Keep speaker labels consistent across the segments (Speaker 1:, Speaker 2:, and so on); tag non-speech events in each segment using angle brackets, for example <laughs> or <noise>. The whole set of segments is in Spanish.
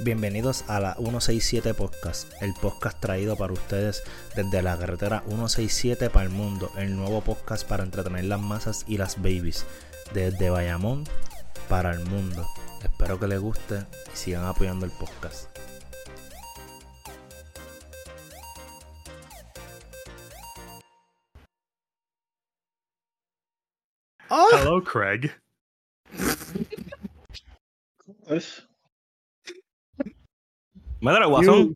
Speaker 1: Bienvenidos a la 167 Podcast, el podcast traído para ustedes desde la carretera 167 para el mundo, el nuevo podcast para entretener las masas y las babies, desde Bayamón para el mundo. Espero que les guste y sigan apoyando el podcast.
Speaker 2: Hello, Craig.
Speaker 3: Madre, Guasón.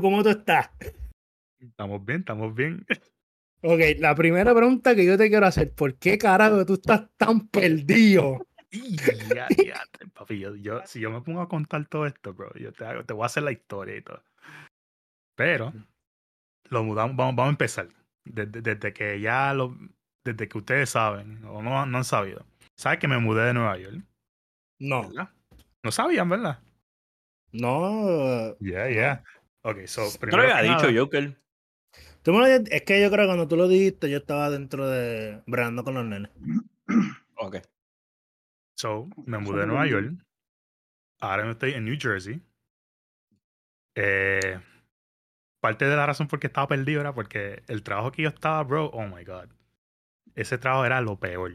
Speaker 4: ¿cómo tú estás?
Speaker 2: Estamos bien, estamos bien.
Speaker 4: Ok, la primera pregunta que yo te quiero hacer, ¿por qué carajo tú estás tan perdido? <laughs>
Speaker 2: Y ya, ya, papi, yo, yo- si yo me pongo a contar todo esto, bro, yo te, hago- te voy a hacer la historia y todo. Pero, lo mudamos, vamos, vamos a empezar. Desde, desde que ya lo, desde que ustedes saben, o no, no han sabido. ¿Sabes que me mudé de Nueva York?
Speaker 4: No,
Speaker 2: ¿Verdad? No sabían, ¿verdad?
Speaker 4: No.
Speaker 2: Yeah, yeah. Ok, so,
Speaker 3: Te lo
Speaker 2: primero
Speaker 3: había
Speaker 2: que
Speaker 3: dicho,
Speaker 2: nada-
Speaker 3: Joker.
Speaker 4: Tú me lo es que yo creo que cuando tú lo dijiste, yo estaba dentro de. bregando con los nenes.
Speaker 3: Ok.
Speaker 2: So, me mudé a Nueva York. Ahora estoy en New Jersey. Eh, parte de la razón por qué estaba perdido era porque el trabajo que yo estaba, bro, oh my God. Ese trabajo era lo peor.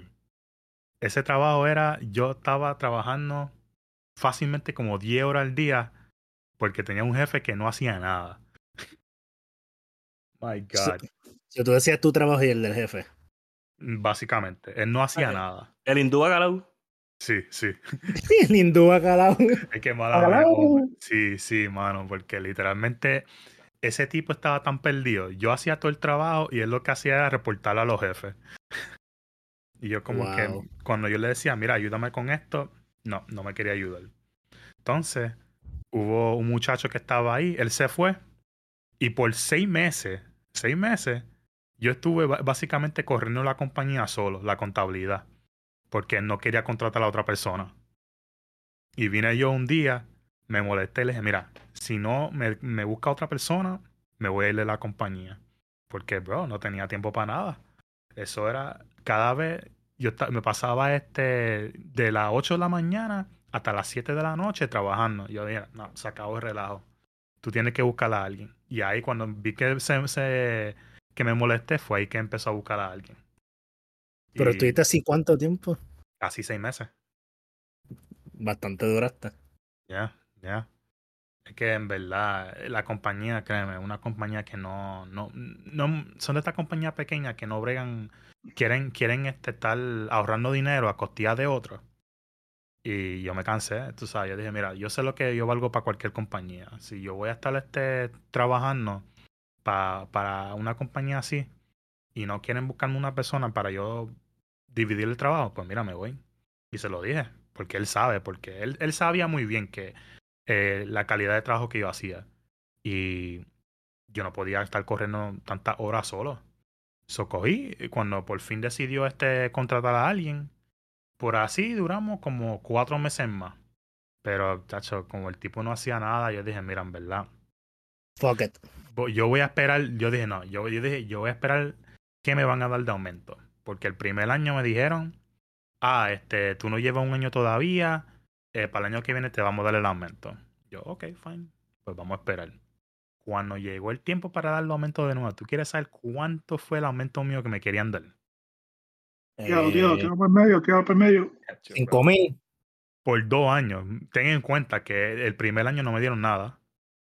Speaker 2: Ese trabajo era, yo estaba trabajando fácilmente como 10 horas al día porque tenía un jefe que no hacía nada. <laughs> My God.
Speaker 4: Si tú decías tu trabajo y el del jefe.
Speaker 2: Básicamente, él no hacía nada.
Speaker 3: El hindú Bacalao.
Speaker 2: Sí, sí. <laughs>
Speaker 4: el hindú bacalao.
Speaker 2: Es <laughs> que mala Sí, sí, mano, porque literalmente ese tipo estaba tan perdido. Yo hacía todo el trabajo y él lo que hacía era reportarle a los jefes. Y yo como
Speaker 4: Wow.
Speaker 2: que cuando yo le decía, mira, ayúdame con esto, no, no me quería ayudar. Entonces, hubo un muchacho que estaba ahí, él se fue y por seis meses, seis meses, yo estuve básicamente corriendo la compañía solo, la contabilidad, porque no quería contratar a otra persona. Y vine yo un día, me molesté y le dije, mira, si no me, me busca otra persona, me voy a ir de la compañía. Porque, bro, no tenía tiempo para nada. Eso era, cada vez, yo me pasaba este, de las 8 de la mañana hasta las 7 de la noche trabajando. Yo dije, no, se acabó el relajo. Tú tienes que buscar a alguien. Y ahí cuando vi que, se, se- que me molesté, fue ahí que empezó a buscar a alguien.
Speaker 4: Pero estuviste así cuánto tiempo?
Speaker 2: Casi seis meses.
Speaker 4: Bastante duraste.
Speaker 2: Ya, ya. Que en verdad, eh, la compañía, créeme, una compañía que no, no, no, son de estas compañías pequeñas que no bregan, quieren, quieren este, estar ahorrando dinero a costilla de otros. Y yo me cansé, tú sabes, yo dije, mira, yo sé lo que yo valgo para cualquier compañía. Si yo voy a estar este, trabajando pa- para una compañía así y no quieren buscarme una persona para yo dividir el trabajo, pues mira, me voy. Y se lo dije, porque él sabe, porque él, él sabía muy bien que eh, la calidad de trabajo que yo hacía. Y yo no podía estar corriendo tantas horas solo. So cogí, y cuando por fin decidió este contratar a alguien, por así duramos como cuatro meses más. Pero, chacho, como el tipo no hacía nada, yo dije, mira, en verdad,
Speaker 4: Fuck it.
Speaker 2: yo voy a esperar, yo dije, no, yo, yo dije, yo voy a esperar que me van a dar de aumento. Porque el primer año me dijeron, ah, este, tú no llevas un año todavía, eh, para el año que viene te vamos a dar el aumento. Yo, ok, fine, pues vamos a esperar. Cuando llegó el tiempo para dar el aumento de nuevo, ¿tú quieres saber cuánto fue el aumento mío que me querían dar?
Speaker 5: Tío, tío,
Speaker 4: Eh,
Speaker 5: tío por medio, tío por medio.
Speaker 4: Cinco mil.
Speaker 2: Por dos años. Ten en cuenta que el primer año no me dieron nada.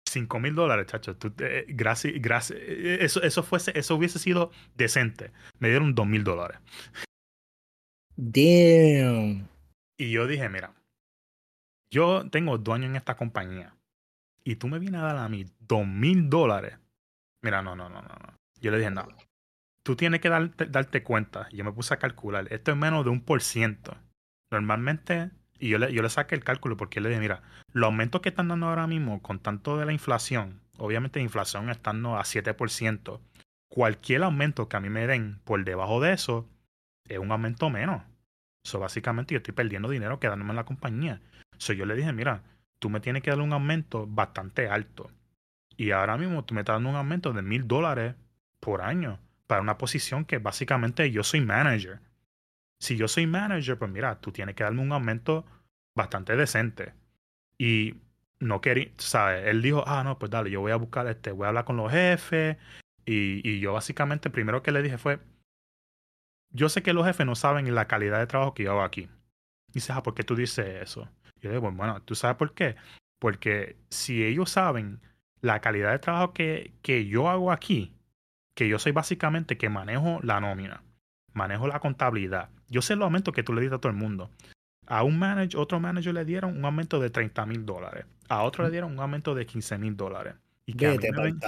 Speaker 2: Cinco mil dólares, chacho. Tú, eh, gracias, gracias. eh, Eso, eso, fuese, eso hubiese sido decente. Me dieron dos mil dólares.
Speaker 4: Damn.
Speaker 2: Y yo dije, mira, yo tengo dos años en esta compañía. Y tú me vienes a dar a mí dos mil dólares. Mira, no, no, no, no, no. Yo le dije, no. Tú tienes que darte, darte cuenta. Yo me puse a calcular. Esto es menos de un por ciento. Normalmente, y yo le, yo le saqué el cálculo porque le dije, mira, los aumentos que están dando ahora mismo con tanto de la inflación, obviamente la inflación estando a 7%, cualquier aumento que a mí me den por debajo de eso es un aumento menos. So, básicamente yo estoy perdiendo dinero quedándome en la compañía. So, yo le dije, mira, tú me tienes que dar un aumento bastante alto. Y ahora mismo tú me estás dando un aumento de mil dólares por año para una posición que básicamente yo soy manager. Si yo soy manager, pues mira, tú tienes que darme un aumento bastante decente. Y no quería, ¿sabes? Él dijo, ah, no, pues dale, yo voy a buscar este, voy a hablar con los jefes. Y, y yo básicamente, primero que le dije fue, yo sé que los jefes no saben la calidad de trabajo que yo hago aquí. Y dice, ah, ¿por qué tú dices eso? Yo digo, "Pues, bueno, ¿tú sabes por qué? Porque si ellos saben la calidad de trabajo que, que yo hago aquí, que yo soy básicamente que manejo la nómina, manejo la contabilidad, yo sé los aumentos que tú le diste a todo el mundo. A un manager, otro manager le dieron un aumento de 30 mil dólares. A otro le dieron un aumento de 15 mil dólares. Y que a mí
Speaker 4: Vete
Speaker 2: me ven-.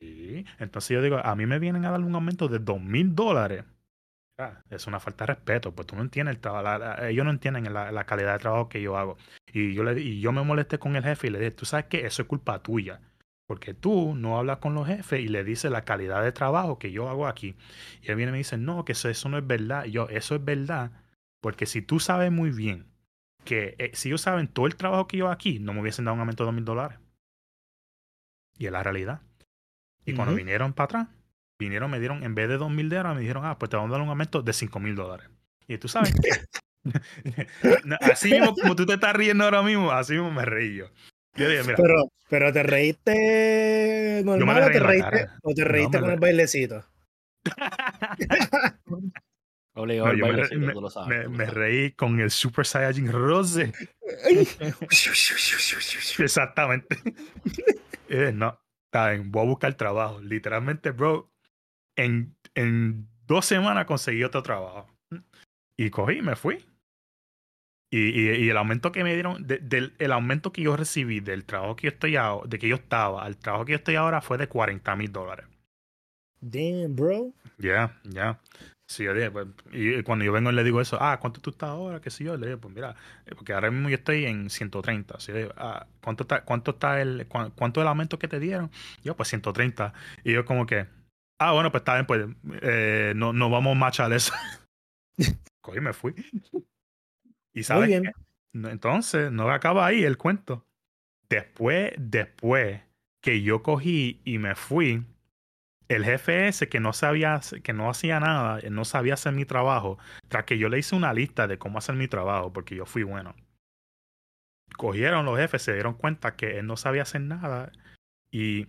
Speaker 2: Sí, Entonces yo digo, a mí me vienen a dar un aumento de dos mil dólares. Es una falta de respeto, pues tú no entiendes el trabajo, ellos no entienden la, la calidad de trabajo que yo hago. Y yo, le, y yo me molesté con el jefe y le dije, tú sabes que eso es culpa tuya, porque tú no hablas con los jefes y le dices la calidad de trabajo que yo hago aquí. Y él viene y me dice, no, que eso, eso no es verdad. Y yo, eso es verdad, porque si tú sabes muy bien que eh, si ellos saben todo el trabajo que yo hago aquí, no me hubiesen dado un aumento de dos mil dólares. Y es la realidad. Y cuando vinieron para atrás, vinieron, me dieron, en vez de dos mil dólares, me dijeron, ah, pues te vamos a dar un aumento de cinco mil dólares. Y tú sabes que, <laughs> <laughs> así mismo como tú te estás riendo ahora mismo, así mismo me reí yo. Yo dije, mira,
Speaker 4: Pero, pero te reíste normal o te reíste, o te reíste con
Speaker 2: re-
Speaker 4: el bailecito. <laughs>
Speaker 3: Obligado
Speaker 2: No, yo me,
Speaker 3: bailecito,
Speaker 2: me-
Speaker 3: tú lo sabes.
Speaker 2: me-
Speaker 3: tú lo
Speaker 2: me
Speaker 3: sabes.
Speaker 2: reí con el Super Saiyajin Rose. Exactamente. Eh, no, está bien, voy a buscar trabajo. Literalmente, bro, en, en dos semanas conseguí otro trabajo. Y cogí me fui. Y, y- y el aumento que me dieron, de- del, el aumento que yo recibí del trabajo que yo estoy ahora, de que yo estaba al trabajo que yo estoy ahora fue de 40 mil dólares.
Speaker 4: Damn, bro.
Speaker 2: Ya, ya. Sí, yo dije, pues, y cuando yo vengo y le digo eso, ah, ¿cuánto tú estás ahora? ¿Qué sé yo? Le digo, pues mira, eh, porque ahora mismo yo estoy en 130. Así de, ah, ¿cuánto está, cuánto está el, cuán- cuánto el aumento que te dieron? Yo, pues 130. Y yo como que, ah, bueno, pues está bien, pues eh, no, no vamos a machar eso. <laughs> Cogí y me fui. Y sabes
Speaker 4: bien.
Speaker 2: qué? Entonces, no acaba ahí el cuento. Después, después que yo cogí y me fui, el jefe ese que no sabía, que no hacía nada, él no sabía hacer mi trabajo, tras que yo le hice una lista de cómo hacer mi trabajo, porque yo fui bueno. Cogieron los jefes, se dieron cuenta que él no sabía hacer nada y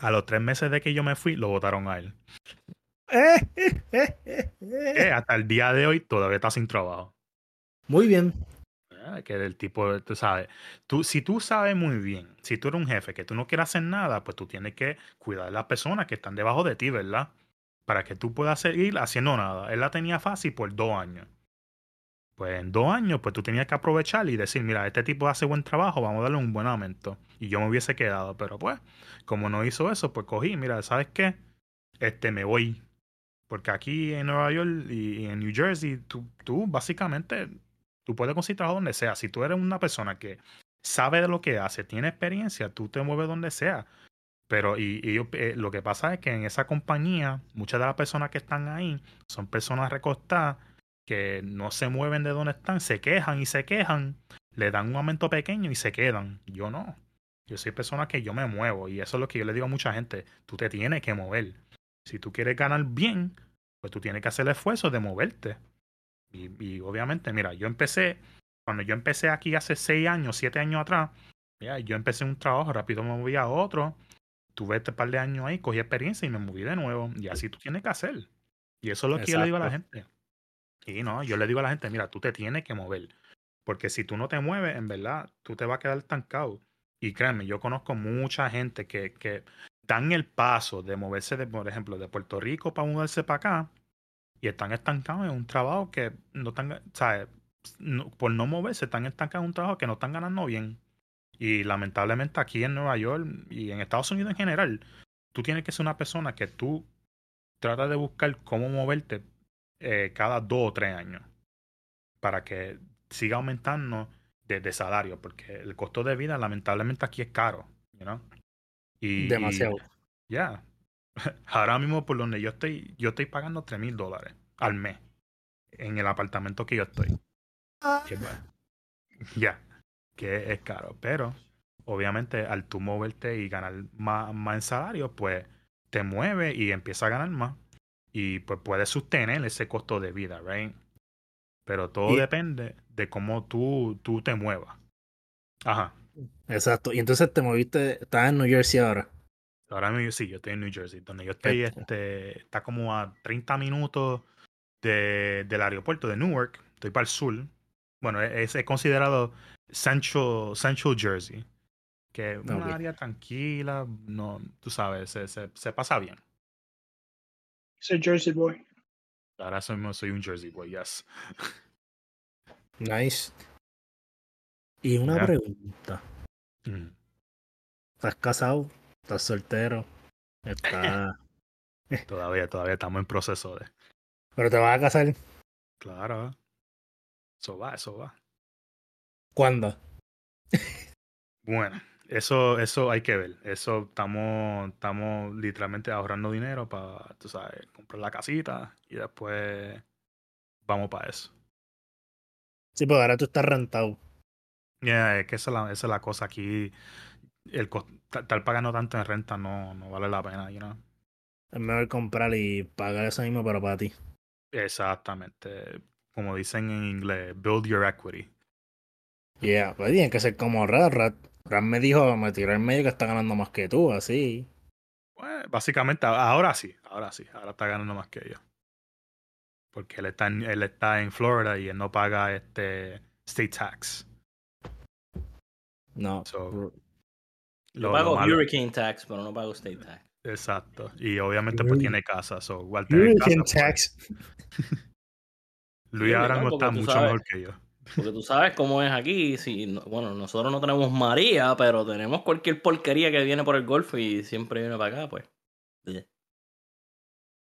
Speaker 2: a los tres meses de que yo me fui, lo votaron a él. <laughs> Eh, hasta el día de hoy todavía está sin trabajo.
Speaker 4: Muy bien.
Speaker 2: Ah, Que el tipo, tú sabes, tú, si tú sabes muy bien, si tú eres un jefe que tú no quieres hacer nada, pues tú tienes que cuidar de las personas que están debajo de ti, ¿verdad? Para que tú puedas seguir haciendo nada. Él la tenía fácil por dos años. Pues en dos años, pues tú tenías que aprovechar y decir, mira, este tipo hace buen trabajo, vamos a darle un buen aumento. Y yo me hubiese quedado, pero pues, como no hizo eso, pues cogí, mira, ¿sabes qué? Este, me voy. Porque aquí en Nueva York y en New Jersey, tú, tú básicamente Tú puedes conseguir trabajo donde sea. Si tú eres una persona que sabe de lo que hace, tiene experiencia, tú te mueves donde sea. Pero y, eh, lo que pasa es que en esa compañía, muchas de las personas que están ahí son personas recostadas que no se mueven de donde están, se quejan y se quejan, le dan un aumento pequeño y se quedan. Yo no. Yo soy persona que yo me muevo y eso es lo que yo le digo a mucha gente. Tú te tienes que mover. Si tú quieres ganar bien, pues tú tienes que hacer el esfuerzo de moverte. Y, y obviamente, mira, yo empecé, cuando yo empecé aquí hace seis años, siete años atrás, mira, yo empecé un trabajo, rápido me moví a otro, tuve este par de años ahí, cogí experiencia y me moví de nuevo. Y así tú tienes que hacer. Y eso es lo que yo le digo a la gente. Y no, yo le digo a la gente, mira, tú te tienes que mover. Porque si tú no te mueves, en verdad, tú te vas a quedar estancado. Y créanme, yo conozco mucha gente que, que dan el paso de moverse, de, por ejemplo, de Puerto Rico para mudarse para acá y están estancados en un trabajo que no están, ¿sabes? No- por no moverse, están estancados en un trabajo que no están ganando bien. Y lamentablemente aquí en Nueva York y en Estados Unidos en general, tú tienes que ser una persona que tú tratas de buscar cómo moverte eh, cada dos o tres años para que siga aumentando de, de salario, porque el costo de vida lamentablemente aquí es caro, you know? Y,
Speaker 4: Demasiado.
Speaker 2: ya. <laughs> Ahora mismo por donde yo estoy, yo estoy pagando 3 mil dólares al mes en el apartamento que yo estoy. Bueno, <laughs> Ya, que es caro. Pero obviamente al tú moverte y ganar más, más en salario, pues te mueve y empieza a ganar más. Y pues puedes sostener ese costo de vida, right? Pero todo
Speaker 4: Y-
Speaker 2: depende de cómo tú, tú te muevas. Ajá.
Speaker 4: Exacto. Y entonces te moviste, estás en New Jersey ahora.
Speaker 2: Ahora mismo sí, yo estoy en New Jersey, donde yo estoy,
Speaker 4: Este.
Speaker 2: está como a 30 minutos de, del aeropuerto de Newark. Estoy para el sur. Bueno, es, es considerado Central, Central Jersey. Que es una área tranquila, no, tú sabes, se, se, se pasa bien.
Speaker 5: Soy Jersey Boy.
Speaker 2: Ahora soy, soy un Jersey boy, yes.
Speaker 4: Nice. Y una pregunta.
Speaker 2: Mm.
Speaker 4: ¿Estás casado? ¿Estás soltero? ¿Estás... <laughs> <laughs>
Speaker 2: Todavía, todavía estamos en proceso de.
Speaker 4: ¿Pero te vas a casar?
Speaker 2: Claro. Eso va, eso va.
Speaker 4: ¿Cuándo?
Speaker 2: Bueno, eso, eso hay que ver. Eso estamos, estamos literalmente ahorrando dinero para, tú sabes, comprar la casita y después vamos para eso.
Speaker 4: Sí, porque ahora tú estás rentado.
Speaker 2: Yeah, es que esa es la, esa es la cosa aquí. El estar pagando tanto en renta no, no vale la pena, you know?
Speaker 4: Es mejor comprar y pagar eso mismo, pero para ti.
Speaker 2: Exactamente. Como dicen en inglés, build your equity.
Speaker 4: Yeah, pues tiene que ser como Rat. Rat, Rat me dijo, me tiró en medio que está ganando más que tú, así.
Speaker 2: Pues, básicamente, ahora sí, ahora sí, ahora está ganando más que yo. Porque él está en, él está en Florida y él no paga este state tax.
Speaker 4: No.
Speaker 2: So.
Speaker 3: Yo
Speaker 2: Lo- lo
Speaker 3: pago Hurricane Tax, pero no pago State Tax.
Speaker 2: Exacto. Y obviamente pues tiene casa. So, igual
Speaker 4: Hurricane
Speaker 2: casa, pues,
Speaker 4: tax. <laughs>
Speaker 2: Luis
Speaker 3: Sí,
Speaker 2: ahora
Speaker 3: no,
Speaker 2: está mucho
Speaker 3: sabes.
Speaker 2: mejor que yo.
Speaker 3: Porque tú sabes cómo es aquí. Si, no- bueno, nosotros no tenemos María, pero tenemos cualquier porquería que viene por el Golfo y siempre viene para acá, pues.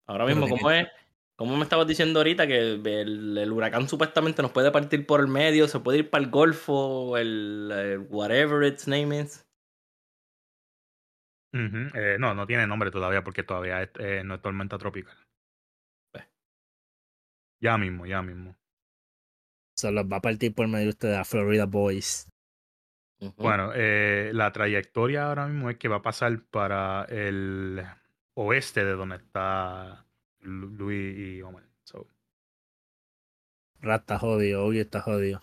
Speaker 3: Ahora mismo, ¿cómo es? Como me estabas diciendo ahorita que el, huracán supuestamente nos puede partir por el medio, se puede ir para el Golfo, el, el whatever its name is.
Speaker 2: Eh, no, no tiene nombre todavía porque todavía es, eh, no es tormenta tropical.
Speaker 3: Pues.
Speaker 2: Ya mismo, ya mismo.
Speaker 4: Se los va a partir por medio de ustedes a Florida Boys.
Speaker 2: Bueno, eh, la trayectoria ahora mismo es que va a pasar para el oeste de donde está Lu- Luis y Omar. So,
Speaker 4: Rat está jodido, Oye está jodido.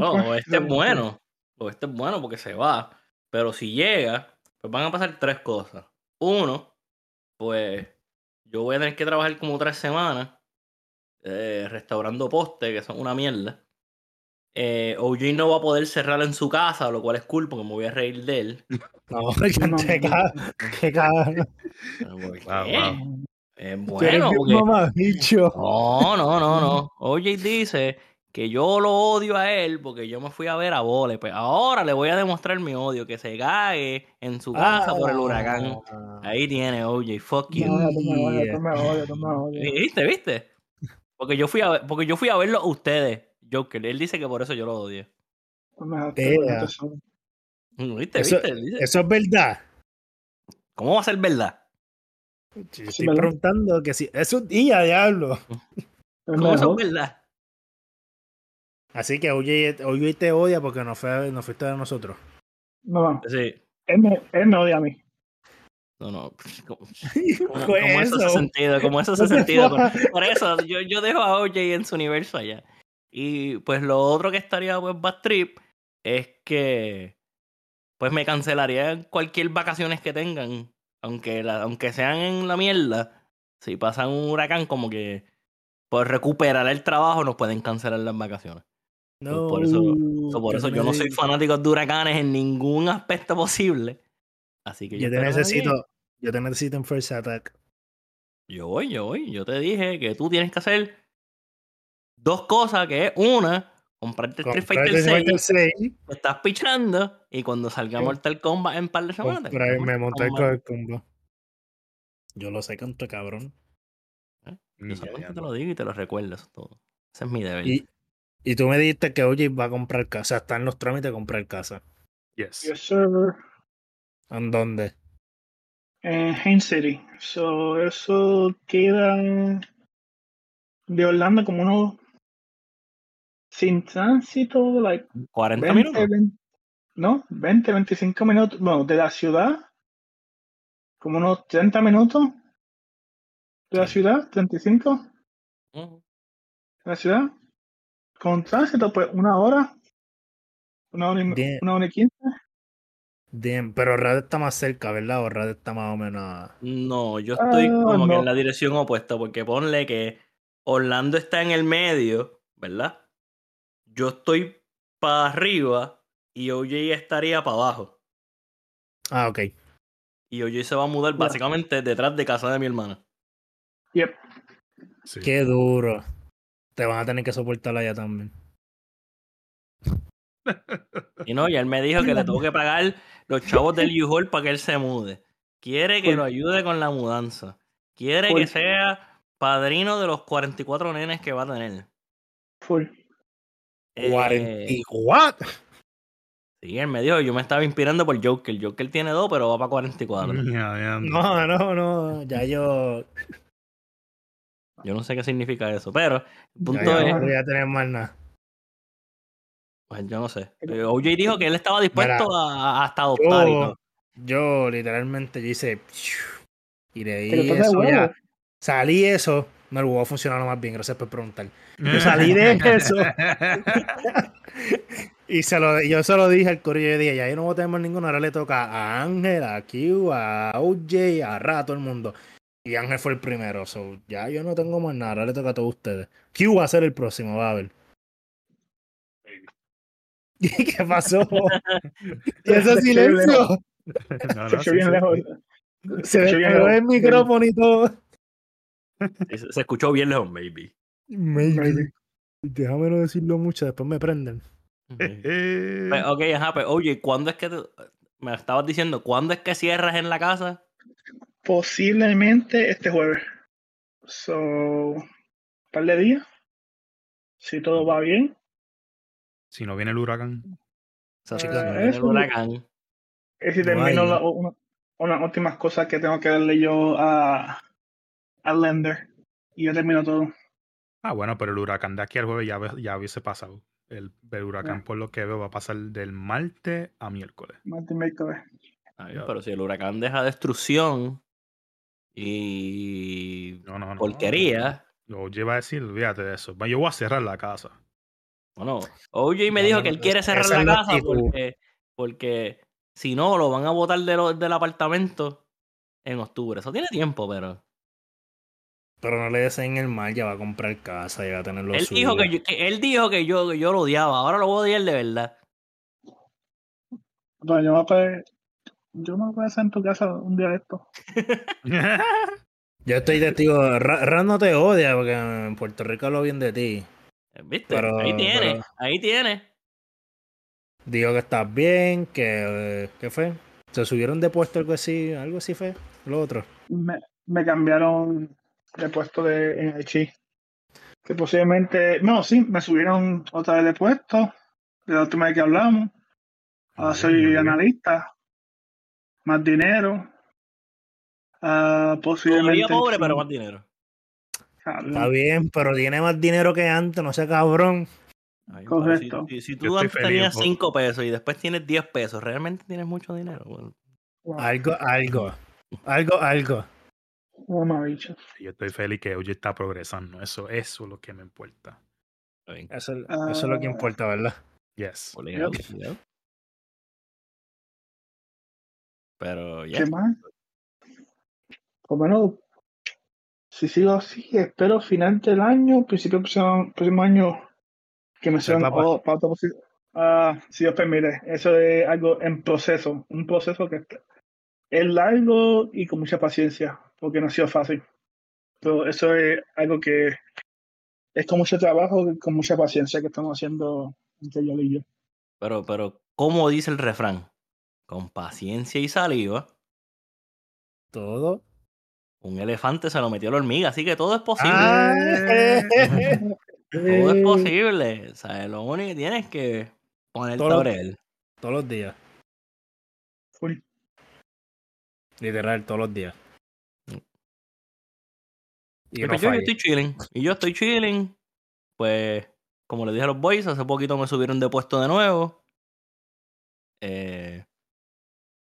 Speaker 3: Oh, este es bueno. O este es bueno porque se va. Pero si llega, pues van a pasar tres cosas. Uno, pues yo voy a tener que trabajar como tres semanas eh, restaurando postes, que son una mierda. Eh, OG no va a poder cerrar en su casa, lo cual es cool porque me voy a reír de él. <laughs>
Speaker 4: No,
Speaker 5: No,
Speaker 4: qué <laughs> ca- qué cabrón.
Speaker 3: ¿por qué?
Speaker 2: Wow,
Speaker 4: eres
Speaker 3: bueno porque... No, no, no, no. <laughs> OJ dice que yo lo odio a él porque yo me fui a ver a Vole. Pues ahora le voy a demostrar mi odio, que se cague en su casa por el huracán.
Speaker 4: Ah.
Speaker 3: Ahí tiene OJ, fuck you.
Speaker 5: No, tú me odias, tú me odias, tú me odias.
Speaker 3: ¿Viste, viste? Porque yo fui a ver, porque yo fui a verlo a ustedes, Joker. Él dice que por eso yo lo
Speaker 5: tú me odias.
Speaker 3: ¿Viste,
Speaker 4: Eso-
Speaker 3: viste?
Speaker 4: Es verdad.
Speaker 3: ¿Cómo va a ser verdad?
Speaker 4: Estoy preguntando que si. Eso es día, diablo.
Speaker 3: ¿Cómo eso es verdad?
Speaker 4: Así que oye, oye te odia porque no, fue, no fuiste de nosotros.
Speaker 5: No, no,
Speaker 3: Sí.
Speaker 5: él me, él me odia a mí.
Speaker 3: No, no. <laughs> ¿Cómo,
Speaker 4: ¿Cómo
Speaker 3: cómo eso
Speaker 4: eso?
Speaker 3: hace sentido? ¿Cómo eso <laughs> hace sentido? Por, eso yo, yo dejo a OJ en su universo allá. Y pues lo otro que estaría pues bad trip es que pues me cancelarían cualquier vacaciones que tengan. Aunque, la, aunque sean en la mierda. Si pasan un huracán como que por recuperar el trabajo nos pueden cancelar las vacaciones.
Speaker 4: No,
Speaker 3: por eso- por
Speaker 4: yo
Speaker 3: eso
Speaker 4: te
Speaker 3: yo no soy fanático de huracanes en ningún aspecto posible. Así que yo,
Speaker 4: Yo te
Speaker 3: espero que me
Speaker 4: necesito. Yo te necesito en First Attack.
Speaker 3: Yo voy, yo voy. Yo te dije que tú tienes que hacer dos cosas, que es una, comprarte Street Fighter 6
Speaker 4: Fighter 6,
Speaker 3: que estás pichando y cuando salga
Speaker 5: Sí.
Speaker 3: Mortal Kombat en par de semanas.
Speaker 4: montar
Speaker 3: Mortal
Speaker 4: con el combo. Yo lo sé canto cabrón.
Speaker 3: Kombat.
Speaker 2: Mm,
Speaker 3: Yo solamente te lo digo y te lo recuerdo, eso es todo. Ese es mi deber.
Speaker 4: Y, y tú me dijiste que oye va a comprar casa. Está en los trámites de comprar casa.
Speaker 2: Yes.
Speaker 5: Yes, sir.
Speaker 4: ¿En dónde?
Speaker 5: En Haines City. So, eso queda de Orlando como unos sin tránsito, like
Speaker 3: 40
Speaker 5: 20,
Speaker 3: minutos.
Speaker 5: 20 no, 20, 25 minutos. Bueno, de la ciudad, como unos 30 minutos de la ciudad, 35
Speaker 3: Ujú.
Speaker 5: de la ciudad. Con tránsito, pues una hora. Una hora y,
Speaker 4: Bien.
Speaker 5: una hora y quince.
Speaker 4: Bien, pero Rad está más cerca, ¿verdad? O Rad está más o menos. a-
Speaker 3: No, yo estoy
Speaker 5: Ah,
Speaker 3: como que en la dirección opuesta, porque ponle que Orlando está en el medio, ¿verdad? Yo estoy para arriba y OJ estaría para abajo.
Speaker 4: Ah, ok.
Speaker 3: Y OJ se va a mudar básicamente detrás de casa de mi hermana.
Speaker 5: Yep.
Speaker 2: Sí.
Speaker 4: Qué duro. Te van a tener que soportar allá también.
Speaker 3: Y no, y él me dijo que le tengo que pagar los chavos del U-Haul para que él se mude. Quiere que lo ayude con la mudanza. Quiere que sea padrino de los 44 nenes que va a tener.
Speaker 5: Full.
Speaker 3: Eh,
Speaker 4: 40 y- ¿What?
Speaker 3: Sí, él me dijo, yo me estaba inspirando por Joker. Joker tiene dos, pero va para 44.
Speaker 2: Ya, ya.
Speaker 4: No, no, no. Ya yo.
Speaker 3: Yo no sé qué significa eso, pero el
Speaker 4: Ya,
Speaker 3: punto
Speaker 4: yo
Speaker 3: es,
Speaker 4: no voy a tener más nada.
Speaker 3: Pues yo no sé. Eh, OJ dijo que él estaba dispuesto
Speaker 4: Mira,
Speaker 3: a, a hasta adoptar y
Speaker 4: Yo,
Speaker 3: todo.
Speaker 4: yo literalmente yo hice. Y eso ya. Salí eso. No, el huevo funcionó más bien, gracias por preguntar. Yo salí de <laughs> eso. <laughs> Y se lo, yo se lo dije al corillo. Yo dije, ya yo no voy a tener más ninguno. Ahora le toca a Ángel, a Q, a OJ, a Ra, a todo el mundo. Y Ángel fue el primero. So, ya yo no tengo más nada. Ahora le toca a todos ustedes. Q va a ser el próximo, va a ver. <laughs> ¿Qué pasó? <laughs> ¿Y ese
Speaker 5: Se
Speaker 4: silencio? <laughs>
Speaker 2: No,
Speaker 5: Se escuchó
Speaker 2: sí,
Speaker 5: bien
Speaker 2: sí.
Speaker 5: lejos.
Speaker 4: Se
Speaker 5: escuchó bien
Speaker 4: despegó
Speaker 5: lejos.
Speaker 4: el micrófono y todo.
Speaker 3: Se, se escuchó bien lejos, maybe.
Speaker 4: Maybe.
Speaker 5: Maybe.
Speaker 4: Déjame no decirlo mucho, después me prenden.
Speaker 2: Eh,
Speaker 3: Pues, ok, ajá, pues oye, ¿cuándo es que te- me estabas diciendo, ¿cuándo es que cierras en la casa?
Speaker 5: Posiblemente este jueves. So, un par de días. Si todo va bien.
Speaker 2: Si no viene el huracán.
Speaker 3: O sea, si
Speaker 5: Eh,
Speaker 3: no viene el huracán.
Speaker 5: Y si
Speaker 4: No
Speaker 5: termino la- una- unas últimas cosas que tengo que darle yo a al lender. Y yo termino todo.
Speaker 2: Ah, bueno, pero el huracán de aquí al jueves ya, ya hubiese pasado. El, el huracán, por lo que veo, va a pasar del martes a miércoles.
Speaker 3: Está bien,
Speaker 2: Ya.
Speaker 3: Pero si el huracán deja destrucción y
Speaker 2: No, no, no.
Speaker 3: porquería,
Speaker 2: Yo iba a decir, olvídate de eso. Yo voy a cerrar la casa.
Speaker 3: Bueno, OJ me
Speaker 4: No,
Speaker 3: dijo
Speaker 4: no,
Speaker 3: que él quiere cerrar la casa porque, porque si no, lo van a botar de lo- del apartamento en octubre. Eso tiene tiempo, pero...
Speaker 4: Pero no le deseen el mal, ya va a comprar casa, ya va a tener lo
Speaker 3: Él
Speaker 4: suyo.
Speaker 3: dijo que, yo, que él dijo que yo, que yo lo odiaba. Ahora lo voy a odiar de verdad.
Speaker 5: Bueno, yo me voy yo me voy a hacer en tu casa un día de esto. <laughs>
Speaker 4: Yo estoy testigo, Ra, Ra no te odia porque en Puerto Rico hablo bien de ti.
Speaker 3: ¿Viste?
Speaker 4: Pero-
Speaker 3: ahí tiene,
Speaker 4: pero-
Speaker 3: ahí tiene.
Speaker 4: Digo que estás bien, que... eh, ¿Qué fue? ¿Se subieron de puesto algo así? ¿Algo así fue? Lo otro.
Speaker 5: Me, me cambiaron de puesto de en Haití. Que posiblemente. No, sí, me subieron otra vez de puesto. De la última vez que hablamos. Ahora
Speaker 2: Ah,
Speaker 5: soy
Speaker 2: muy bien.
Speaker 5: analista. Más dinero. Ah, posiblemente.
Speaker 3: Todavía pobre, pero más dinero.
Speaker 4: Está bien, pero tiene más dinero que antes, no sea cabrón.
Speaker 3: Ay,
Speaker 5: Correcto.
Speaker 3: Si, si- si
Speaker 2: Yo
Speaker 3: tú antes
Speaker 2: feliz,
Speaker 3: tenías
Speaker 2: po-
Speaker 3: 5 pesos y después tienes 10 pesos, ¿realmente tienes mucho dinero? Bueno,
Speaker 5: Wow,
Speaker 4: Algo, algo. Algo, algo.
Speaker 2: Yo estoy feliz que hoy está progresando. Eso, eso es lo que me importa.
Speaker 4: Eso, es lo que
Speaker 5: Ah.
Speaker 4: importa, ¿verdad?
Speaker 2: Yes.
Speaker 5: Yep.
Speaker 3: Pero ya.
Speaker 5: ¿Qué más? Por menos, si sigo así, espero final del año, principio del próximo, próximo año, que me
Speaker 4: Ser
Speaker 5: suban
Speaker 4: papá.
Speaker 5: o- para otra posi- Ah, si Dios permite. Eso es algo en proceso, un proceso que es largo y con mucha paciencia, porque no ha sido fácil. Pero eso es algo que es con mucho trabajo y con mucha paciencia que estamos haciendo entre yo y yo.
Speaker 3: Pero, pero, ¿cómo dice el refrán? Con paciencia y saliva,
Speaker 4: Todo.
Speaker 3: Un elefante se lo metió a la hormiga, así que todo es posible.
Speaker 4: Ah.
Speaker 3: Todo es posible. O sea, lo único que tienes es que ponerte
Speaker 4: Todo-
Speaker 3: a orear.
Speaker 4: Todos los días.
Speaker 5: Full.
Speaker 4: Literal, todos los días. Y no
Speaker 3: yo, estoy chilling. Y yo estoy chilling. Pues, como les dije a los boys, hace poquito me subieron de puesto de nuevo. Eh,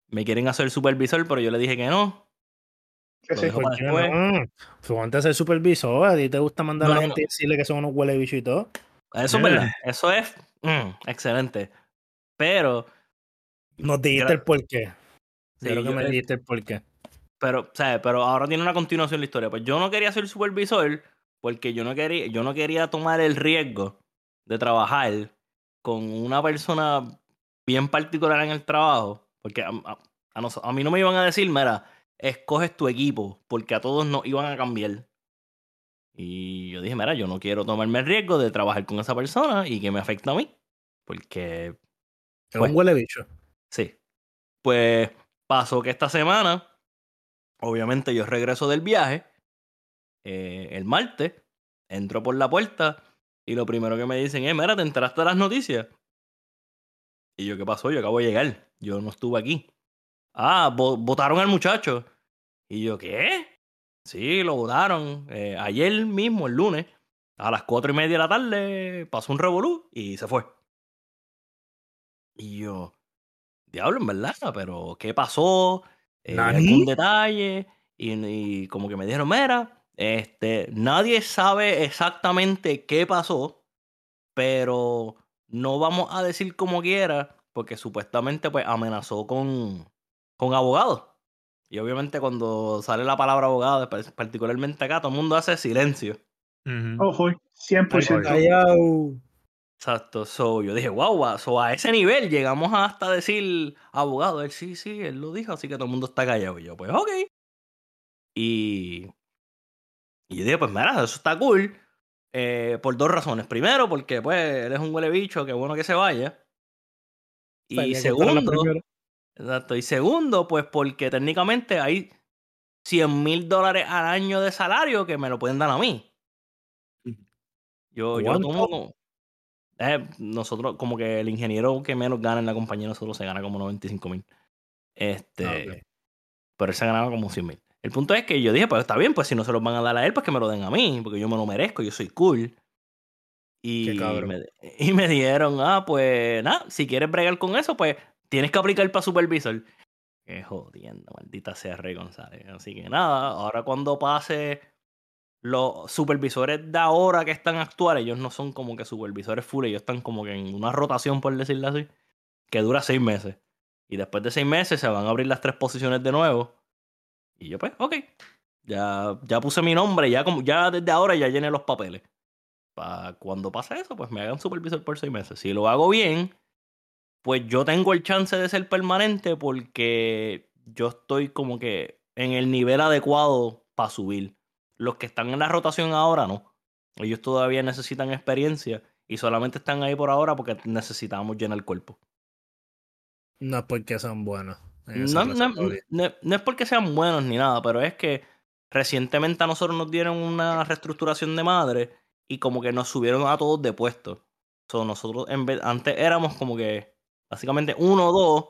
Speaker 3: me quieren hacer supervisor, pero yo le dije que no.
Speaker 5: Sí.
Speaker 4: Pues antes de ser supervisor, ¿a ti te gusta mandar a la
Speaker 3: no.
Speaker 4: gente y decirle que son unos huele bicho y todo?
Speaker 3: Eso es verdad. Eso es mm, excelente. Pero,
Speaker 4: Nos dijiste el porqué.
Speaker 3: Sí,
Speaker 4: yo creo que
Speaker 3: yo-
Speaker 4: me dijiste el porqué.
Speaker 3: pero, ¿sabes? Pero ahora tiene una continuación la historia. Pues yo no quería ser supervisor porque yo no quería, yo no quería tomar el riesgo de trabajar con una persona bien particular en el trabajo. Porque a, a- a nos- a mí no me iban a decir, mira, escoges tu equipo, porque a todos nos iban a cambiar. Y yo dije, mira, yo no quiero tomarme el riesgo de trabajar con esa persona y que me afecte a mí. Porque
Speaker 4: Es
Speaker 3: Pues-
Speaker 4: un huele bicho.
Speaker 3: Sí. Pues pasó que esta semana, obviamente yo regreso del viaje, eh, el martes, entro por la puerta y lo primero que me dicen es, mira, ¿te enteraste de las noticias? Y yo, ¿qué pasó? Yo acabo de llegar, yo no estuve aquí. Ah, vo- votaron al muchacho. Y yo, ¿qué? Sí, lo votaron. Eh, ayer mismo, el lunes, a las cuatro y media de la tarde, pasó un revolú y se fue. Y yo, diablo, en verdad, pero ¿qué pasó? Eh,
Speaker 4: ¿Nani?
Speaker 3: ¿Algún detalle? Y, y como que me dijeron, mira, este, nadie sabe exactamente qué pasó, pero no vamos a decir como quiera, porque supuestamente pues amenazó con, con abogados. Y obviamente cuando sale la palabra abogado, pa- particularmente acá, todo el mundo hace silencio.
Speaker 2: Ujú.
Speaker 5: Ojo, 100%.
Speaker 4: Callao.
Speaker 3: Exacto, so, yo dije, wow, so, a ese nivel llegamos hasta decir abogado, él sí, sí, él lo dijo, así que todo el mundo está callado. Y yo, pues, ok. Y, y yo dije, pues mira, eso está cool. eh, por dos razones. Primero, porque pues él es un huele bicho, qué bueno que se vaya. Y
Speaker 4: Sabía que
Speaker 3: segundo. Exacto, y segundo, pues porque técnicamente hay 100 mil dólares al año de salario que me lo pueden dar a mí. Yo, yo eh, nosotros, como que el ingeniero que menos gana en la compañía, nosotros se gana como 95 mil. Este,
Speaker 4: Ah,
Speaker 3: pero él se ganaba como 100 mil. El punto es que yo dije, pues está bien, pues si no se los van a dar a él, pues que me lo den a mí, porque yo me lo merezco, yo soy cool. Y me, <laughs> y me dijeron, ah, pues nada, si quieres bregar con eso, pues tienes que aplicar para supervisor. Qué jodiendo, maldita sea Rey González. Así que nada, ahora cuando pase los supervisores de ahora que están actuales, ellos no son como que supervisores full, ellos están como que en una rotación, por decirlo así, que dura seis meses. Y después de seis meses se van a abrir las tres posiciones de nuevo. Y yo, pues, ok. Ya, ya puse mi nombre, ya como, ya desde ahora ya llené los papeles. Para cuando pase eso, pues me hagan supervisor por seis meses. Si lo hago bien, pues yo tengo el chance de ser permanente porque yo estoy como que en el nivel adecuado para subir. Los que están en la rotación ahora no. Ellos todavía necesitan experiencia y solamente están ahí por ahora porque necesitamos llenar el cuerpo.
Speaker 4: No es porque son buenos.
Speaker 3: No, no- no es porque sean buenos ni nada, pero es que recientemente a nosotros nos dieron una reestructuración de madre y como que nos subieron a todos de puesto. So, nosotros en vez, antes éramos como que básicamente uno dos,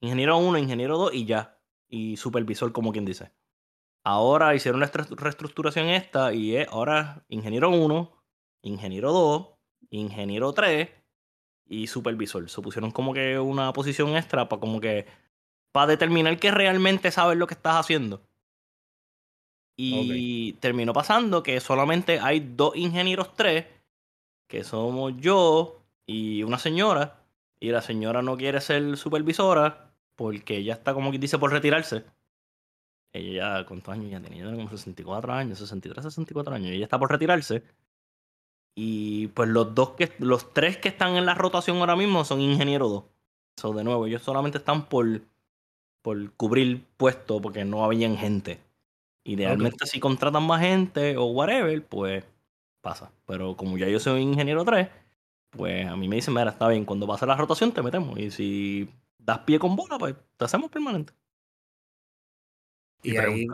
Speaker 3: ingeniero uno, ingeniero dos y ya. Y supervisor, como quien dice. Ahora hicieron una estru- reestructuración esta y es ahora ingeniero uno, ingeniero dos, ingeniero tres y supervisor. Se pusieron como que una posición extra para como que para determinar que realmente sabes lo que estás haciendo. Y terminó pasando que solamente hay dos ingenieros tres, que somos yo y una señora, y la señora no quiere ser supervisora porque ella está como que dice por retirarse. Ella ya, ¿cuántos años ya tenía? Como 64 años, 63, 64 años. Ella está por retirarse. Y pues los dos que, los tres que están en la rotación ahora mismo son ingenieros dos. So, de nuevo, ellos solamente están por, por cubrir puesto porque no habían gente. Idealmente, si contratan más gente o whatever, pues pasa. Pero como ya yo soy ingeniero 3, pues a mí me dicen, mira, está bien, cuando pase la rotación te metemos. Y si das pie con bola, pues te hacemos permanente.
Speaker 2: Y,
Speaker 4: Y ahí.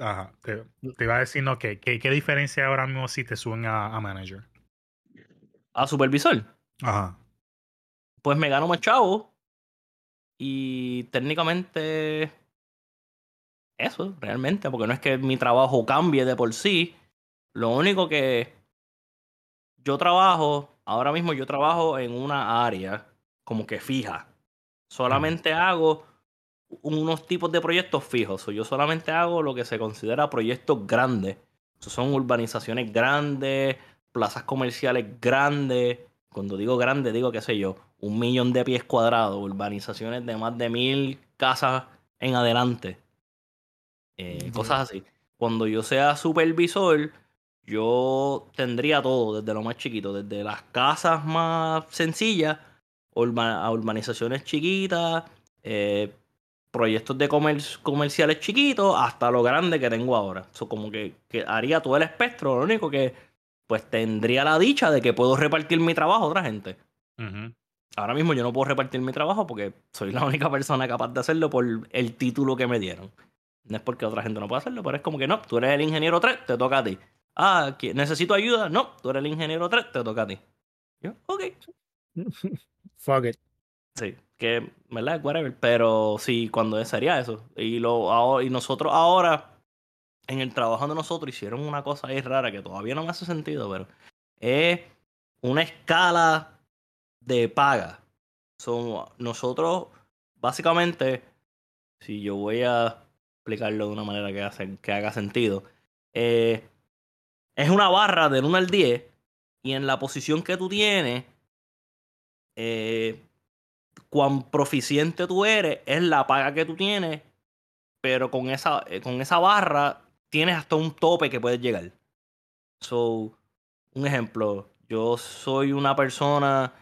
Speaker 2: Ajá. Te, te iba a decir, no, que, que- ¿qué diferencia ahora mismo si te suben a, a manager?
Speaker 3: A supervisor,
Speaker 2: Ajá.
Speaker 3: pues me gano más chavo. Y técnicamente eso, realmente, porque no es que mi trabajo cambie de por sí. Lo único que yo trabajo, ahora mismo yo trabajo en una área como que fija. Solamente hago unos tipos de proyectos fijos. Yo solamente hago lo que se considera proyectos grandes. Eso son urbanizaciones grandes, plazas comerciales grandes, cuando digo grande, digo, qué sé yo, un millón de pies cuadrados, urbanizaciones de más de mil casas en adelante. Eh, cosas así. Cuando yo sea supervisor, yo tendría todo, desde lo más chiquito, desde las casas más sencillas a urbanizaciones chiquitas, eh, proyectos de comerciales chiquitos, hasta lo grande que tengo ahora. Eso como que, que, haría todo el espectro, lo único que pues tendría la dicha de que puedo repartir mi trabajo a otra gente. Ahora mismo yo no puedo repartir mi trabajo porque soy la <laughs> única persona capaz de hacerlo por el título que me dieron. No es porque otra gente no pueda hacerlo, pero es como que no, tú eres el ingeniero 3, te toca a ti. Ah, necesito ayuda. No, tú eres el ingeniero 3, te toca a ti. Yo, ok. <laughs>
Speaker 4: Fuck it.
Speaker 3: Sí, que, ¿verdad? Whatever. Pero sí, cuando sería eso. Y, lo, y nosotros ahora, en el trabajo de nosotros, hicieron una cosa ahí rara que todavía no me hace sentido, pero es una escala de paga. Son, nosotros, básicamente, si yo voy a explicarlo de una manera que, que haga sentido, eh, es una barra del 1 al 10 y en la posición que tú tienes, eh, cuán proficiente tú eres es la paga que tú tienes, pero con esa, eh, con esa barra tienes hasta un tope que puedes llegar. So, un ejemplo, yo soy una persona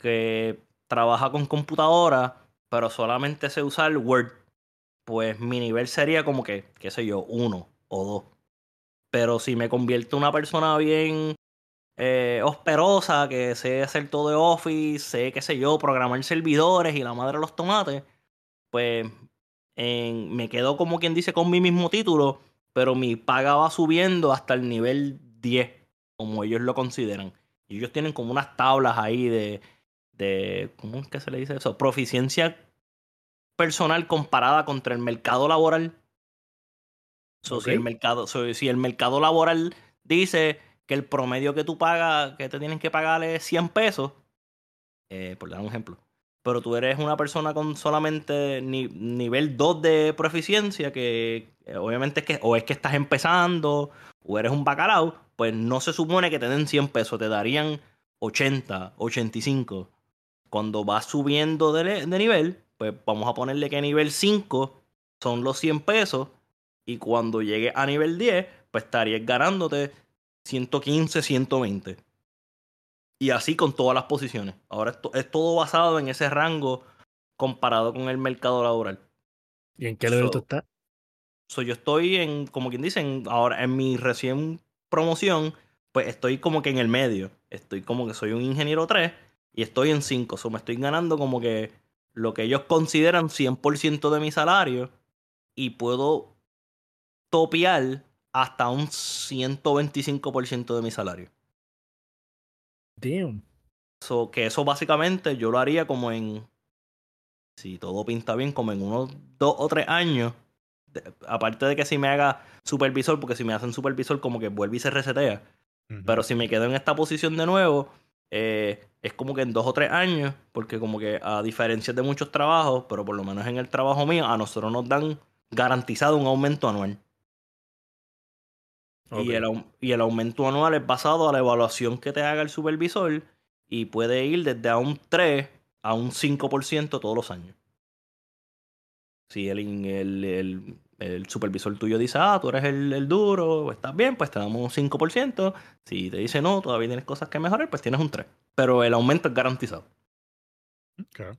Speaker 3: que trabaja con computadora, pero solamente sé usar Word. Pues mi nivel sería como que, qué sé yo, uno o dos. Pero si me convierto en una persona bien eh, osperosa, que sé hacer todo de Office, sé, qué sé yo, programar servidores y la madre de los tomates, pues me quedo como quien dice con mi mismo título, pero mi paga va subiendo hasta el nivel 10, como ellos lo consideran. Y ellos tienen como unas tablas ahí de, de ¿cómo es que se le dice eso? Proficiencia personal comparada contra el mercado laboral si, el mercado, si el mercado laboral dice que el promedio que tú pagas, que te tienen que pagar es 100 pesos, eh, por dar un ejemplo, pero tú eres una persona con solamente nivel 2 de proficiencia, que eh, obviamente es que o es que estás empezando o eres un bacalao, pues no se supone que te den 100 pesos, te darían 80, 85. Cuando vas subiendo de, de nivel, pues vamos a ponerle que nivel 5 son los 100 pesos y cuando llegue a nivel 10, pues estarías ganándote 115, 120. Y así con todas las posiciones. Ahora es, todo basado en ese rango comparado con el mercado laboral.
Speaker 4: ¿Y en qué nivel tú estás?
Speaker 3: So, yo estoy en, como quien dicen, ahora en mi recién promoción, pues estoy como que en el medio. Estoy como que soy un ingeniero 3 y estoy en 5. So, me estoy ganando como que lo que ellos consideran 100% de mi salario y puedo topiar hasta un 125% de mi salario.
Speaker 4: Damn.
Speaker 3: So, que eso básicamente yo lo haría como en. Si todo pinta bien, como en unos dos o tres años. aparte de que si me haga supervisor, porque si me hacen supervisor, como que vuelve y se resetea. Pero si me quedo en esta posición de nuevo, eh, es como que en dos o tres años, porque como que a diferencia de muchos trabajos, pero por lo menos en el trabajo mío, a nosotros nos dan garantizado un aumento anual. Y, el, y el aumento anual es basado a la evaluación que te haga el supervisor y puede ir desde a un 3 a un 5% todos los años. Si el, el, el, supervisor tuyo dice, ah, tú eres el, duro, estás bien, pues te damos un 5%. Si te dice no, todavía tienes cosas que mejorar, pues tienes un 3. Pero el aumento es garantizado.
Speaker 2: Ok.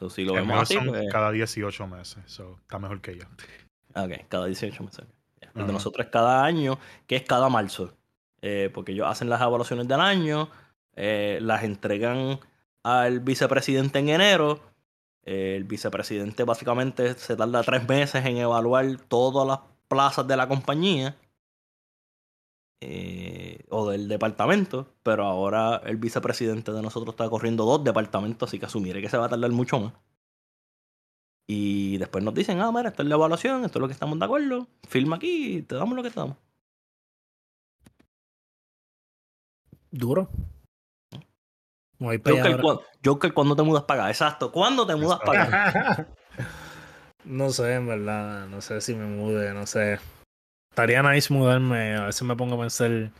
Speaker 3: So, si lo vemos así, pues
Speaker 2: cada 18 meses. So, está mejor que yo.
Speaker 3: Ok, cada 18 meses. El de nosotros es cada año, que es cada marzo. Eh, porque ellos hacen las evaluaciones del año, eh, las entregan al vicepresidente en enero. Eh, el vicepresidente básicamente se tarda tres meses en evaluar todas las plazas de la compañía o del departamento, pero ahora el vicepresidente de nosotros está corriendo dos departamentos, así que asumiré que se va a tardar mucho más. Y después nos dicen, ah, mira, esta es la evaluación, esto es lo que estamos de acuerdo, firma aquí y te damos lo que te damos.
Speaker 4: Duro.
Speaker 3: No hay Joker, ¿cuándo te mudas para acá? Exacto, ¿cuándo te mudas para acá? <laughs>
Speaker 4: no sé, en verdad, no sé si me mude, no sé. Estaría nice mudarme, a veces me pongo a pensar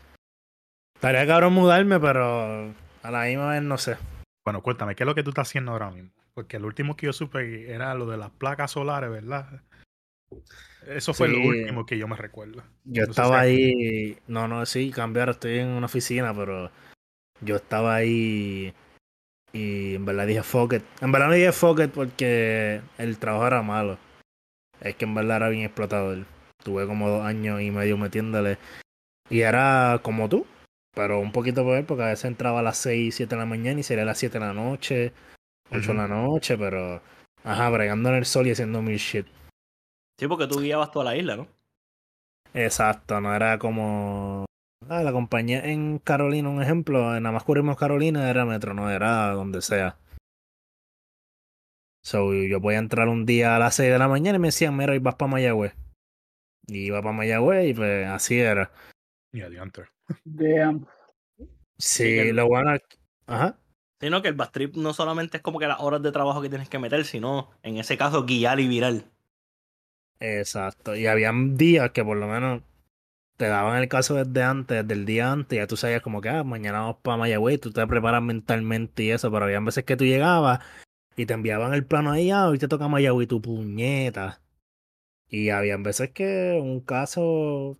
Speaker 4: Estaría cabrón mudarme, pero a la misma vez no sé.
Speaker 2: Bueno, cuéntame, ¿qué es lo que tú estás haciendo ahora mismo? Porque el último que yo supe era lo de las placas solares, ¿verdad? Eso fue
Speaker 4: Sí.
Speaker 2: lo último que yo me recuerdo.
Speaker 4: Yo
Speaker 2: No
Speaker 4: estaba
Speaker 2: si-
Speaker 4: ahí. No, no, sí, cambiar. Estoy en una oficina, pero yo estaba ahí. Y en verdad dije fuck it. En verdad no dije fuck it porque el trabajo era malo. Es que en verdad era bien explotador. Tuve como dos años y medio metiéndole. Y era como tú, pero un poquito peor porque a veces entraba a las 6, 7 de la mañana y sería a las 7 de la noche, 8 de
Speaker 2: Ujú.
Speaker 4: la noche, pero. Ajá, bregando en el sol y haciendo mil shit.
Speaker 3: Sí, porque tú guiabas toda la isla, ¿no?
Speaker 4: Exacto, no era como. Ah, la compañía en Carolina, un ejemplo, nada más cubrimos Carolina, era metro, no era donde sea. So, yo podía entrar un día a las 6 de la mañana y me decían, mira, hoy vas para Mayagüez. Y iba para Mayagüez y pues así era.
Speaker 2: Y adiante.
Speaker 5: Damn.
Speaker 4: Sí, lo bueno. Ajá.
Speaker 3: Sino que el bus trip no solamente es como que las horas de trabajo que tienes que meter, sino en ese caso guiar y virar.
Speaker 4: Exacto. Y habían días que por lo menos te daban el caso desde antes, desde el día antes, ya tú sabías como que ah, mañana vamos para Mayagüez, tú te preparas mentalmente y eso, pero habían veces que tú llegabas y te enviaban el plano ahí, ah, hoy te toca Mayagüez tu puñeta. Y habían veces que un caso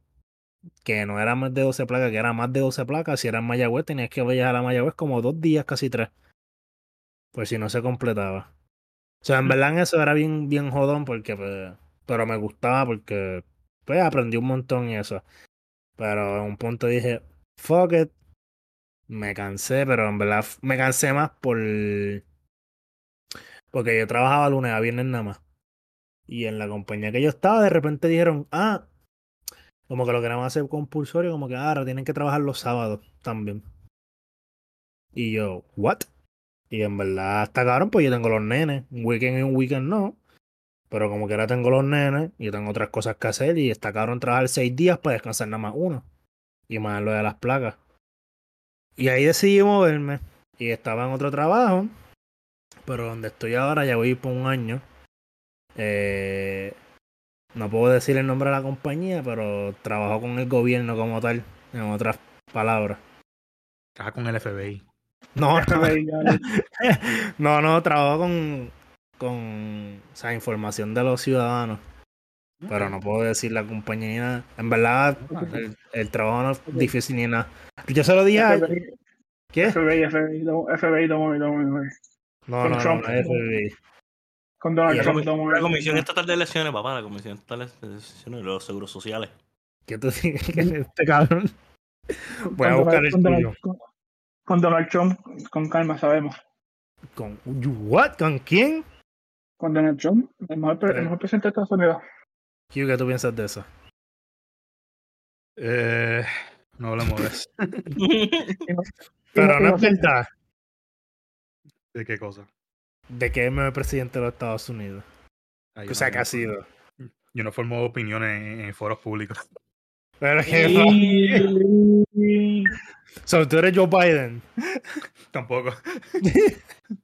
Speaker 4: que no era más de 12 placas, que era más de 12 placas, si era en Mayagüez tenías que viajar a Mayagüez como dos días, casi tres. Pues si no se completaba. O sea, en verdad en eso era bien, bien jodón porque pues, pero me gustaba porque pues aprendí un montón y eso. Pero en un punto dije, fuck it. Me cansé, pero en verdad me cansé más por porque yo trabajaba lunes a viernes nada más. Y en la compañía que yo estaba, de repente dijeron, ah, como que lo queremos hacer compulsorio, como que "Ah, ahora tienen que trabajar los sábados también. Y yo, ¿what? Y en verdad está cabrón, pues yo tengo los nenes. Un weekend y un weekend no. Pero como que ahora tengo los nenes y tengo otras cosas que hacer y está cabrón trabajar seis días para descansar nada más uno. Y más lo de las placas. Y ahí decidí moverme. Y estaba en otro trabajo. Pero donde estoy ahora ya voy por un año. Eh, no puedo decir el nombre de la compañía, pero trabajo con el gobierno como tal. En otras palabras.
Speaker 2: Trabaja con el FBI. <laughs>
Speaker 4: No, no, no, no, trabajo con, con o sea, información de los ciudadanos. Pero no puedo decir la compañía ni nada. En verdad, el, el trabajo no es difícil ni nada. Yo se lo dije a... ¿Qué?
Speaker 5: FBI, FBI, don't- FBI, don't worry, don't worry.
Speaker 4: No,
Speaker 5: con
Speaker 4: no, no,
Speaker 5: Trump.
Speaker 4: no FBI.
Speaker 5: Con Donald
Speaker 4: Y
Speaker 3: La,
Speaker 5: Trump, don't
Speaker 3: la. Comisión Estatal de Elecciones, papá, la Comisión Estatal de Elecciones de los Seguros Sociales.
Speaker 4: ¿Qué tú dices que este cabrón? Voy a
Speaker 5: Con
Speaker 4: buscar
Speaker 5: Donald-
Speaker 4: el
Speaker 5: con Donald-
Speaker 4: tuyo.
Speaker 5: con- Con Donald Trump, con calma, sabemos.
Speaker 4: ¿Con what? ¿Con quién?
Speaker 5: Con Donald Trump, el mejor, pre- el mejor presidente de Estados Unidos.
Speaker 4: ¿qué tú piensas de eso?
Speaker 2: Eh, no hablamos de eso. <laughs>
Speaker 4: Pero
Speaker 5: Y
Speaker 4: no es verdad
Speaker 2: ¿De qué cosa?
Speaker 4: De que es el presidente de los Estados Unidos. O sea,
Speaker 2: no-
Speaker 4: que ha sido.
Speaker 2: Yo no formo opiniones en, en foros públicos.
Speaker 4: Pero que So, tú eres Joe Biden.
Speaker 2: Tampoco. <laughs>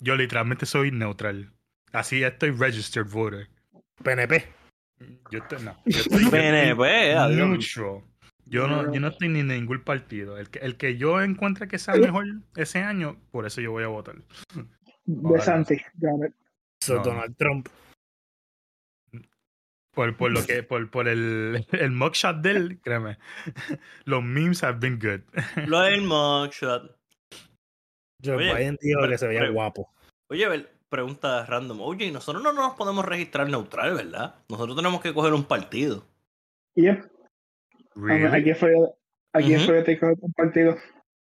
Speaker 2: Yo literalmente soy neutral. Así estoy registered voter.
Speaker 4: PNP.
Speaker 2: Yo estoy, no, yo <laughs> estoy,
Speaker 3: PNP, adiós.
Speaker 2: neutral. Yo no, yo no estoy ni en ningún partido. El que, el que yo encuentre que sea mejor ese año, por eso yo voy a votar.
Speaker 5: De Santi, got it.
Speaker 4: So,
Speaker 2: No.
Speaker 4: Donald Trump.
Speaker 2: Por, por lo <laughs> que, por, por el, <laughs> el mugshot de él, créeme. <laughs> Los memes have been good.
Speaker 3: Lo del mugshot.
Speaker 4: Joe
Speaker 3: Oye,
Speaker 4: Biden dijo que se veía guapo.
Speaker 3: Oye, pregunta random. Oye, nosotros no nos podemos registrar neutral, ¿verdad? Nosotros tenemos que coger un partido.
Speaker 5: Yep.
Speaker 2: Really?
Speaker 5: Aquí fue, aquí
Speaker 3: Ujú.
Speaker 5: fue te un partido.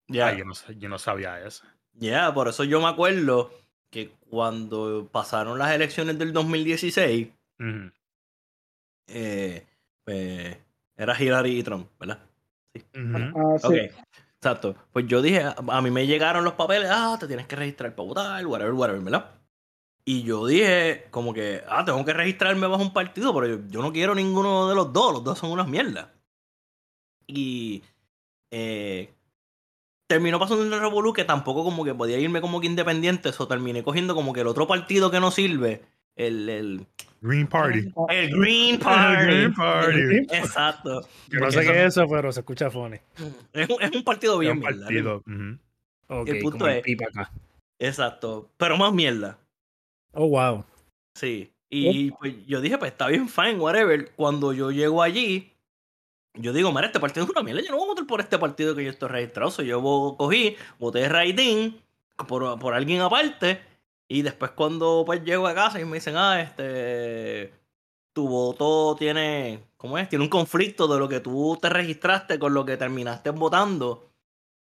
Speaker 3: Ya,
Speaker 2: yo, no, yo no sabía eso.
Speaker 3: ya, por eso yo me acuerdo que cuando pasaron las elecciones del 2016,
Speaker 2: Ujú.
Speaker 3: eh, pues, era Hillary y Trump, ¿verdad?
Speaker 2: Ujú.
Speaker 5: Ah, sí.
Speaker 3: Ok, exacto. Pues yo dije, a, a mí me llegaron los papeles, ah, te tienes que registrar para votar, whatever, whatever, ¿verdad? Y yo dije, como que, ah, tengo que registrarme bajo un partido, pero yo, yo no quiero ninguno de los dos, los dos son unas mierdas. Y eh, terminó pasando un revolú que tampoco como que podía irme como que independiente, eso terminé cogiendo como que el otro partido que no sirve, el, el
Speaker 2: Green Party.
Speaker 3: El Green <laughs> Party.
Speaker 2: Green Party.
Speaker 3: Exacto.
Speaker 4: No sé qué es eso, pero se escucha funny.
Speaker 3: Es un, es un partido
Speaker 2: Es
Speaker 3: bien
Speaker 2: ujú.
Speaker 4: Ok,
Speaker 3: El punto
Speaker 4: como el
Speaker 3: es-
Speaker 4: pipa acá.
Speaker 3: Exacto. Pero más mierda.
Speaker 4: Oh, wow.
Speaker 3: Sí. Y pues yo dije, pues está bien, fine, whatever. Cuando yo llego allí, yo digo, mira, este partido es una mierda. Yo no voy a votar por este partido que yo estoy registrado. So, yo cogí, voté rating por, por alguien aparte. Y después cuando pues llego a casa y me dicen, ah, este, tu voto tiene, ¿cómo es? Tiene un conflicto de lo que tú te registraste con lo que terminaste votando.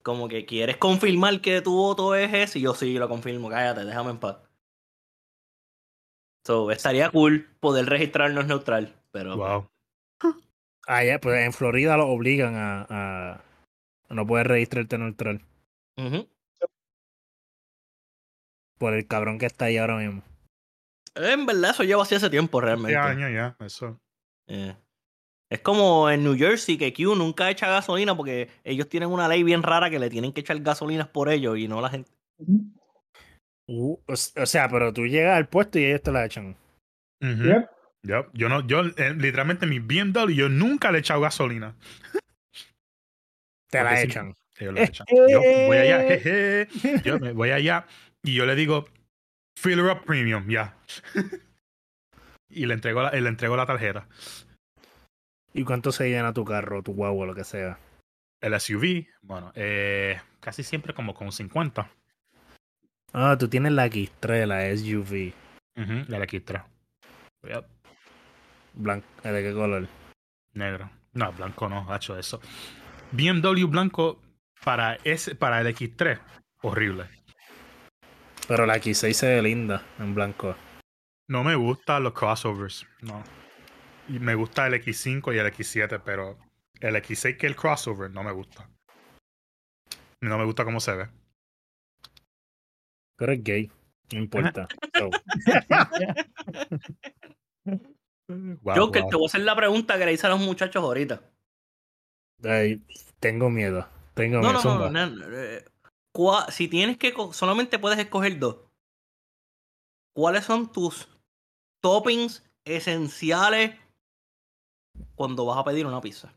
Speaker 3: Como que quieres confirmar que tu voto es ese. Y yo sí, lo confirmo, cállate, déjame en paz. So, estaría cool poder registrarnos neutral, pero
Speaker 2: Wow.
Speaker 4: Ah, ya, pues en Florida lo obligan a. a... No puedes registrarte neutral.
Speaker 3: Ujú.
Speaker 4: Por el cabrón que está ahí ahora mismo.
Speaker 3: en verdad eso lleva así hace tiempo realmente.
Speaker 2: Este año ya, eso.
Speaker 3: Eh. Es como en New Jersey que Q nunca echa gasolina porque ellos tienen una ley bien rara que le tienen que echar gasolinas por ellos y no la gente.
Speaker 4: Uh, o, sea, pero tú llegas al puesto y ellos te la echan.
Speaker 5: Yep.
Speaker 2: Yep. Yo no, yo eh, literalmente mi BMW, yo nunca le he echado gasolina.
Speaker 4: Te la
Speaker 2: Porque sí.
Speaker 4: echan.
Speaker 2: Ellos le echan. Yo voy allá, jeje. Yo me voy allá y yo le digo, fill her up premium, ya. <laughs> y le entrego, la, le entrego la tarjeta.
Speaker 4: ¿Y cuánto se llena tu carro, tu guagua, lo que sea?
Speaker 2: El SUV, bueno, eh, casi siempre como con 50.
Speaker 4: Ah, tú tienes la X3, la SUV.
Speaker 2: La X3. Yep,
Speaker 4: Blanca. ¿De qué color?
Speaker 2: negro. No, blanco no, hacho eso. BMW blanco para, ese, para el X3, horrible.
Speaker 4: Pero la X6 se ve linda en blanco.
Speaker 2: No me gustan los crossovers, no. Y me gusta el X5 y el X7, pero el X6 que el crossover no me gusta. No me gusta cómo se ve.
Speaker 4: Pero es gay. No importa. <laughs> So, <laughs>
Speaker 2: Wow,
Speaker 3: Joker,
Speaker 2: wow.
Speaker 3: te voy a hacer la pregunta que le hice a los muchachos ahorita.
Speaker 4: ay, tengo miedo. Tengo
Speaker 3: No,
Speaker 4: miedo.
Speaker 3: no, no, no, eh, Si tienes que. Solamente puedes escoger dos. ¿Cuáles son tus toppings esenciales cuando vas a pedir una pizza?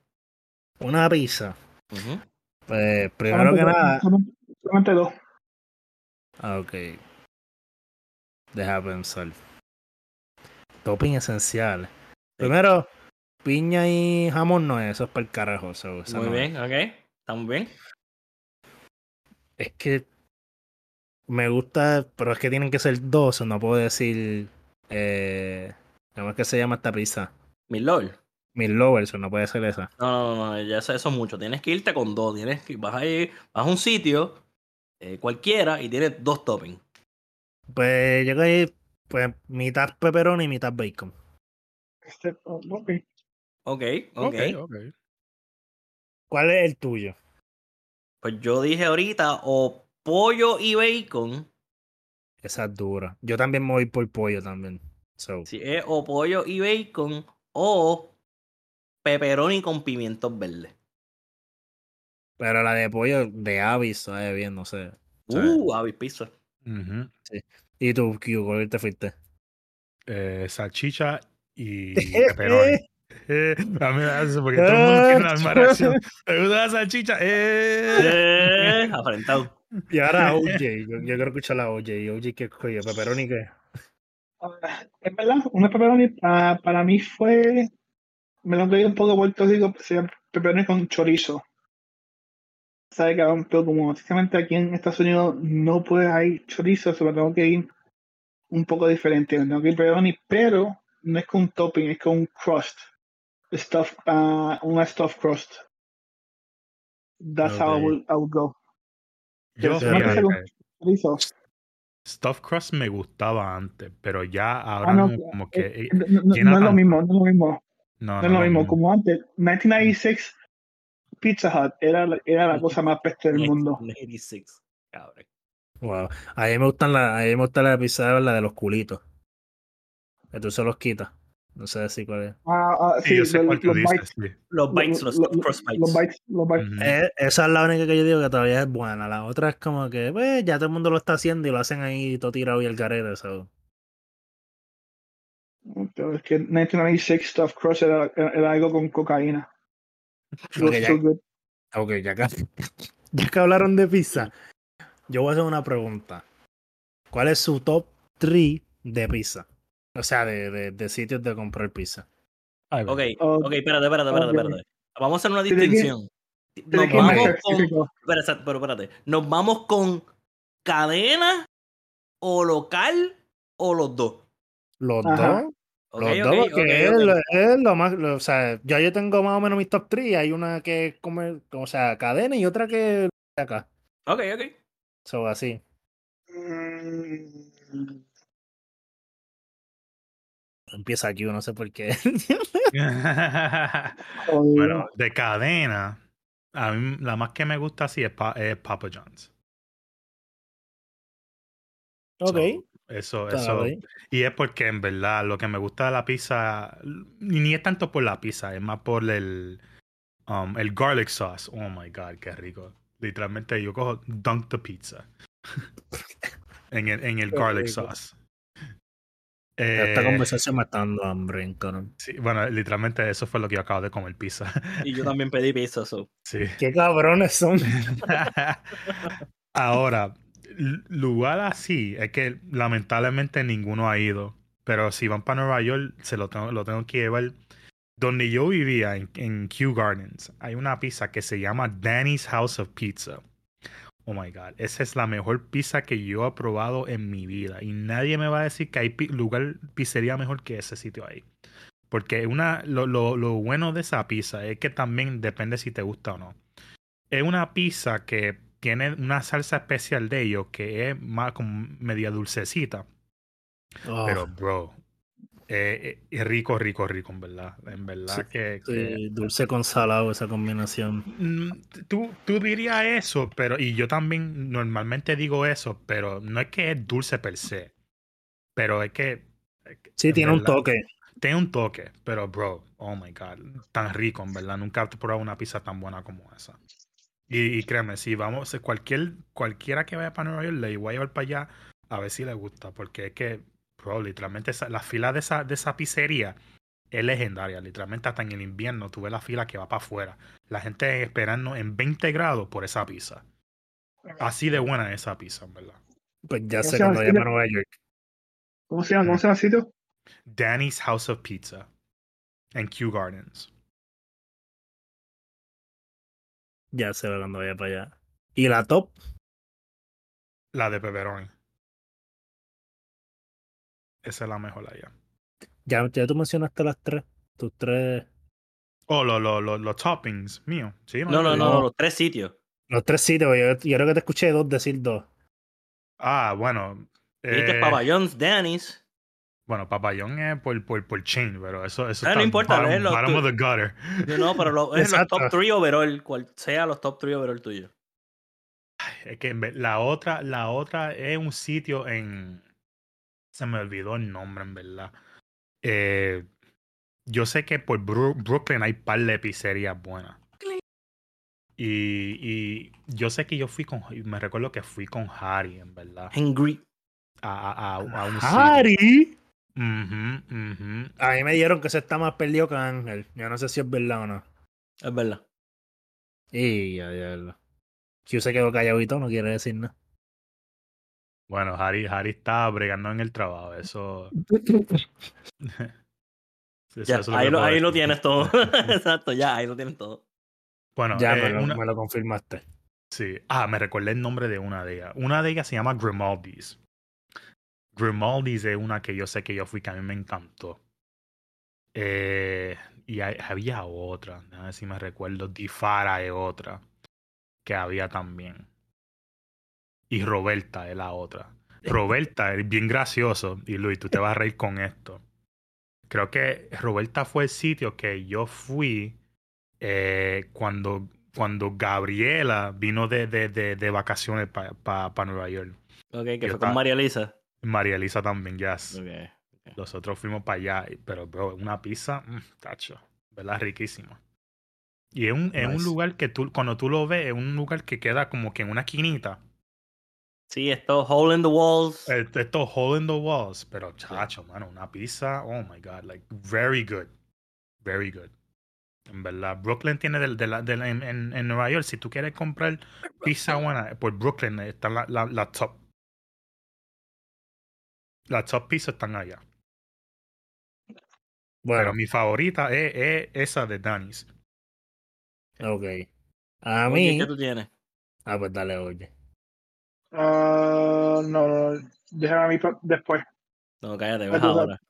Speaker 4: Una pizza. Pues, primero que nada.
Speaker 5: solamente- Solamente dos.
Speaker 4: Ah, ok. Deja pensar. Topping esencial. Primero, piña y jamón no es, eso es para el carajo. so,
Speaker 3: Muy
Speaker 4: no es.
Speaker 3: bien, ok. Estamos bien.
Speaker 4: Es que me gusta, pero es que tienen que ser dos, no puedo decir. Eh, ¿Cómo es que se llama esta pizza?
Speaker 3: Mi lord.
Speaker 4: Mil lovers, no puede ser esa.
Speaker 3: No, no, no, ya eso, eso es mucho. Tienes que irte con dos. Tienes que, vas a ir, vas a un sitio eh, cualquiera y tienes dos toppings.
Speaker 4: Pues yo que pues mitad pepperoni y mitad bacon.
Speaker 5: Este, oh, ok.
Speaker 3: Ok, ok.
Speaker 2: Ok.
Speaker 4: ¿Cuál es el tuyo?
Speaker 3: Pues yo dije ahorita o pollo y bacon.
Speaker 4: Esa es dura. Yo también me voy por pollo también. So,
Speaker 3: Si es o pollo y bacon o pepperoni con pimientos verdes.
Speaker 4: Pero la de pollo de Avis sabe bien, no sé. Sí.
Speaker 3: Uh, avis pizza.
Speaker 2: Ujú.
Speaker 4: ¿Y tú, Q, cuál te fuiste?
Speaker 2: Eh, salchicha y <laughs> pepperoni. Eh, <laughs> a mí me da eso porque todo el mundo tiene misma reacción. ¿Te gusta la salchicha? Eh.
Speaker 3: Eh, afrentado.
Speaker 4: Y ahora <laughs> OJ. Yo, yo quiero escuchar la OJ. OJ, ¿qué coño? ¿Pepperoni qué?
Speaker 5: Ah, es verdad, una pepperoni ah, para mí fue. Me lo doy un poco de Puerto Rico, pepperoni con chorizo. Sabe cabrón, pero como básicamente aquí en Estados Unidos no puede hay chorizo, se me tengo que ir un poco diferente. Tengo que ir pepperoni, pero no es con un topping, es con un crust. Stuff, ah, una stuffed crust. That's how I would, I would go.
Speaker 2: Yo,
Speaker 5: Pero
Speaker 4: no
Speaker 5: Chorizo.
Speaker 2: Stuffed crust me gustaba antes, pero ya ahora
Speaker 5: Ah, no,
Speaker 2: no, como que eh,
Speaker 5: No, no- no es lo mismo, no es lo mismo.
Speaker 2: no,
Speaker 5: No es lo mismo, como antes. 1996 Pizza Hut era, la- era la cosa más peste del mundo.
Speaker 3: 86. Cabrón.
Speaker 4: Wow. A mí me gustan la, a mí me gusta la pizza la de los culitos. Que tú se los quitas. No sé si cuál es.
Speaker 5: Ah, ah,
Speaker 2: Sí,
Speaker 5: sí,
Speaker 2: yo sé
Speaker 5: los,
Speaker 2: cuál tú
Speaker 5: los
Speaker 2: dices.
Speaker 5: bites.
Speaker 2: sí.
Speaker 3: Los bites, los, bites.
Speaker 5: los bites, los bites.
Speaker 2: Ujú.
Speaker 4: Eh, esa es la única que yo digo que todavía es buena. La otra es como que, pues, ya todo el mundo lo está haciendo y lo hacen ahí todo tirado y el carete. so.
Speaker 5: Pero es que 1996 Stuffed Crust era, era algo con cocaína. It was <laughs>
Speaker 4: Ok, ya-. Ok, ya que, <laughs> ya que hablaron de pizza, yo voy a hacer una pregunta. ¿Cuál es su top 3 de pizza? O sea, de, de, de sitios de comprar pizza.
Speaker 2: Ay,
Speaker 3: Ok, ok, espérate, espérate, espérate. Vamos a hacer una distinción. Nos vamos con. pero espérate. ¿Nos vamos con cadena o local o los dos?
Speaker 4: Los
Speaker 5: Ajá.
Speaker 4: dos. Los dos, porque
Speaker 3: ok,
Speaker 4: es, lo- es lo más. lo- o sea, ya yo tengo más o menos mis top 3. Hay una que es como, o sea, cadena y otra que acá.
Speaker 3: Ok, ok.
Speaker 4: So, así.
Speaker 5: Mm,
Speaker 4: Empieza aquí, no sé por qué. <laughs>
Speaker 2: bueno, de cadena, a mí la más que me gusta así es, Pa- es Papa John's.
Speaker 4: ok.
Speaker 2: So, eso, eso. Y es porque en verdad lo que me gusta de la pizza, ni ni es tanto por la pizza, es más por el, um, el garlic sauce. Oh my god, qué rico. Literalmente yo cojo dunk the pizza <laughs> en el, en el
Speaker 4: Qué
Speaker 2: garlic
Speaker 4: rico.
Speaker 2: sauce.
Speaker 4: Esta
Speaker 2: Eh,
Speaker 4: conversación me está dando hambre, cabrón.
Speaker 2: sí, bueno, literalmente eso fue lo que yo acabo de comer pizza.
Speaker 3: Y yo también pedí pizza, so. <laughs>
Speaker 2: sí.
Speaker 4: Qué cabrones son. <laughs>
Speaker 2: Ahora, lugar así, es que lamentablemente ninguno ha ido. Pero si van para Nueva York, se lo tengo, lo tengo que llevar. Donde yo vivía, en, en Kew Gardens, hay una pizza que se llama Danny's House of Pizza. Oh my God, esa es la mejor pizza que yo he probado en mi vida. Y nadie me va a decir que hay lugar, pizzería mejor que ese sitio ahí. Porque una, lo, lo, lo bueno de esa pizza es que también depende si te gusta o no. Es una pizza que tiene una salsa especial de ellos que es más como media dulcecita.
Speaker 4: Oh,
Speaker 2: Pero, bro, eh, eh, es rico, rico, rico, en verdad. En verdad
Speaker 4: Sí,
Speaker 2: que... que-
Speaker 4: sí, dulce con salado, esa combinación.
Speaker 2: Mm, Tú, tú dirías eso, pero... Y yo también normalmente digo eso, pero no es que es dulce per se. Pero es que...
Speaker 4: Sí,
Speaker 2: en
Speaker 4: tiene un toque.
Speaker 2: Tiene un toque, pero, bro, oh my God, tan rico, en verdad. Nunca he probado una pizza tan buena como esa. Y, y créeme, si vamos, cualquier, cualquiera que vaya para Nueva York, le voy a llevar para allá a ver si le gusta, porque es que, bro, literalmente esa- la fila de esa, de esa pizzería es legendaria. Literalmente hasta en el invierno tuve la fila que va para afuera. La gente esperando en 20 grados por esa pizza. Así de buena es esa pizza, en verdad.
Speaker 4: Pues ya
Speaker 5: ¿Cómo
Speaker 4: sé
Speaker 5: se llama
Speaker 4: cuando
Speaker 5: el
Speaker 4: llame a
Speaker 5: sitio?
Speaker 4: Nueva York.
Speaker 5: ¿Cómo se llama? ¿Cómo se llama el sitio?
Speaker 2: Danny's House of Pizza en Kew Gardens.
Speaker 4: Ya sé cuando vaya para allá. ¿Y la top?
Speaker 2: La de pepperoni. Esa es la mejor allá.
Speaker 4: Ya, ya tú mencionaste las tres. Tus tres.
Speaker 2: Oh, los lo, lo- los toppings mío. Sí,
Speaker 3: No, no, no, los tres sitios.
Speaker 4: Los tres sitios. Yo, yo creo que te escuché dos decir dos.
Speaker 2: Ah, bueno.
Speaker 3: Dijiste
Speaker 2: eh,
Speaker 3: Papa John's, Danny's.
Speaker 2: Bueno, papayón es por, por, por chain, pero eso, eso
Speaker 3: Ah, no
Speaker 2: está
Speaker 3: importa,
Speaker 2: bottom,
Speaker 3: léelo
Speaker 2: bottom of the gutter.
Speaker 3: No, no, pero lo- <laughs> es los top 3 overall. Cual sea los top 3 overall tuyos.
Speaker 2: Es que en la otra, la otra es un sitio en. Se me olvidó el nombre, en verdad. Eh, yo sé que por Bru- Brooklyn hay par de pizzerías buenas. Y, y yo sé que yo fui con. Me recuerdo que fui con Harry, en verdad.
Speaker 3: Hungry.
Speaker 2: A, a, a, a un sitio. Ujú.
Speaker 4: A mí me dijeron que se está más perdido que Ángel. Yo no sé si es verdad o no.
Speaker 3: Es verdad.
Speaker 4: Y ya, ya. Si se quedó calladito, no quiere decir nada.
Speaker 2: Bueno, Harry, Harry está bregando en el trabajo. Eso. <laughs> <laughs> eso-
Speaker 3: Ya,
Speaker 2: eso es lo
Speaker 3: ahí,
Speaker 2: que
Speaker 3: lo, ahí lo tienes todo. <laughs> Exacto, ya, ahí lo tienes todo.
Speaker 2: Bueno,
Speaker 4: ya
Speaker 2: eh,
Speaker 4: me, lo,
Speaker 2: una-
Speaker 4: me lo confirmaste.
Speaker 2: Sí. Ah, me recordé el nombre de una de ellas. Una de ellas se llama Grimaldi's. Grimaldi's es una que yo sé que yo fui que a mí me encantó. Eh, y hay- había otra, a ver si me recuerdo. Difara es otra que había también. Y Roberta es la otra. Roberta es bien gracioso. Y Luis, tú te vas a reír con esto. Creo que Roberta fue el sitio que yo fui eh, cuando, cuando Gabriela vino de, de, de, de vacaciones para Nueva York.
Speaker 3: Ok, que
Speaker 2: Yo
Speaker 3: fue
Speaker 2: estaba-
Speaker 3: con María Elisa.
Speaker 2: María Elisa también, yes.
Speaker 3: Ok.
Speaker 2: Nosotros fuimos para allá, pero bro, una pizza, mm, tacho, ¿verdad? Riquísima. Y es un, es un lugar que tú, cuando tú lo ves, es un lugar que queda como que en una esquinita.
Speaker 3: Sí, esto hole in the walls.
Speaker 2: Eh, Esto hole in the walls, pero chacho, mano, una pizza, oh my god, like very good, very good. En verdad, Brooklyn tiene del, de la, de la- en, en, Nueva York, si tú quieres comprar pizza buena, por Brooklyn están la, la, la top. Las top pizzas están allá.
Speaker 4: Bueno,
Speaker 2: Pero mi favorita es, es esa de Danny's.
Speaker 4: ok. A
Speaker 3: Oye,
Speaker 4: mí.
Speaker 3: ¿Qué tú tienes?
Speaker 4: Ah, pues dale, oye.
Speaker 5: Ah, no, no, déjame a mí después.
Speaker 3: No, cállate,
Speaker 5: tú
Speaker 3: ahora.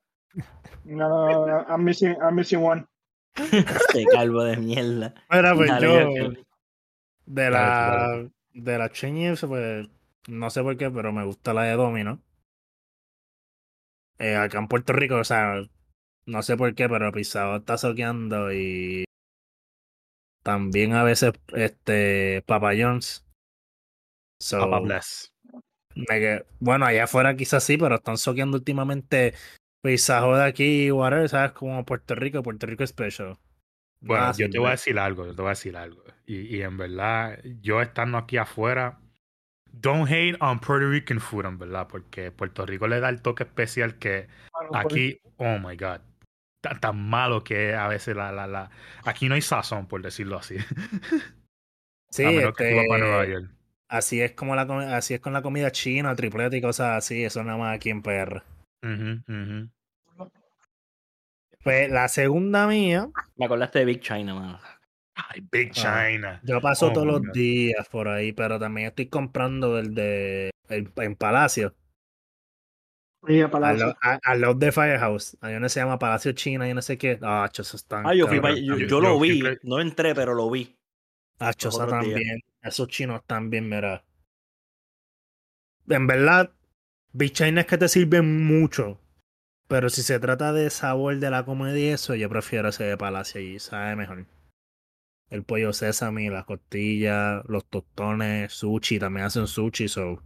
Speaker 5: No, no, no, I'm missing, I'm missing one.
Speaker 3: Este calvo de mierda.
Speaker 4: Mira, pues
Speaker 3: Dale,
Speaker 4: yo. De
Speaker 2: Dale,
Speaker 4: la. De la Chinese, pues. No sé por qué, pero me gusta la de Domino. Eh, acá en Puerto Rico, o sea. No sé por qué, pero Pisado está soqueando y. También a veces, este. Papa John's. So,
Speaker 2: Papa Bless.
Speaker 4: me bueno, allá afuera quizás sí, pero están soqueando últimamente Pizza Hut de aquí, whatever, ¿sabes? Como Puerto Rico, Puerto Rico Special.
Speaker 2: Bueno,
Speaker 4: Nada
Speaker 2: yo te voy a decir algo, yo te voy a decir algo. Y, y en verdad, yo estando aquí afuera, don't hate on Puerto Rican food, en verdad, porque Puerto Rico le da el toque especial que aquí, oh my god, tan, tan malo que es a veces la, la, la... Aquí no hay sazón, por decirlo así. <laughs>
Speaker 4: Sí,
Speaker 2: a menos que tú vas para Nueva
Speaker 4: este,
Speaker 2: York.
Speaker 4: así es como la así es con la comida china, tripleta y cosas así, eso nada más aquí en PR. Pues la segunda mía,
Speaker 3: Me acordaste de Big China, mano.
Speaker 2: Ay, Big
Speaker 4: Ah,
Speaker 2: China.
Speaker 4: yo paso
Speaker 2: Oh
Speaker 4: todos los
Speaker 2: God.
Speaker 4: días por ahí, pero también estoy comprando el de el, en Palacio,
Speaker 5: y a
Speaker 4: al,
Speaker 5: Palacio.
Speaker 4: al lado de Firehouse. Hay uno que se llama Palacio China y no sé qué. Ah, eso están
Speaker 3: Ah, yo fui yo,
Speaker 2: Yo-
Speaker 3: yo
Speaker 2: yo
Speaker 3: lo vi. No entré, pero lo vi.
Speaker 4: Ah, cho,
Speaker 3: los
Speaker 4: eso
Speaker 3: otros días.
Speaker 4: también. Esos chinos también, mira. En verdad, Big China es que te sirven mucho. Pero si se trata de sabor de la comida y eso, yo prefiero ese de Palacio y sabe mejor. El pollo sésame, las costillas, los tostones, sushi, también hacen sushi, so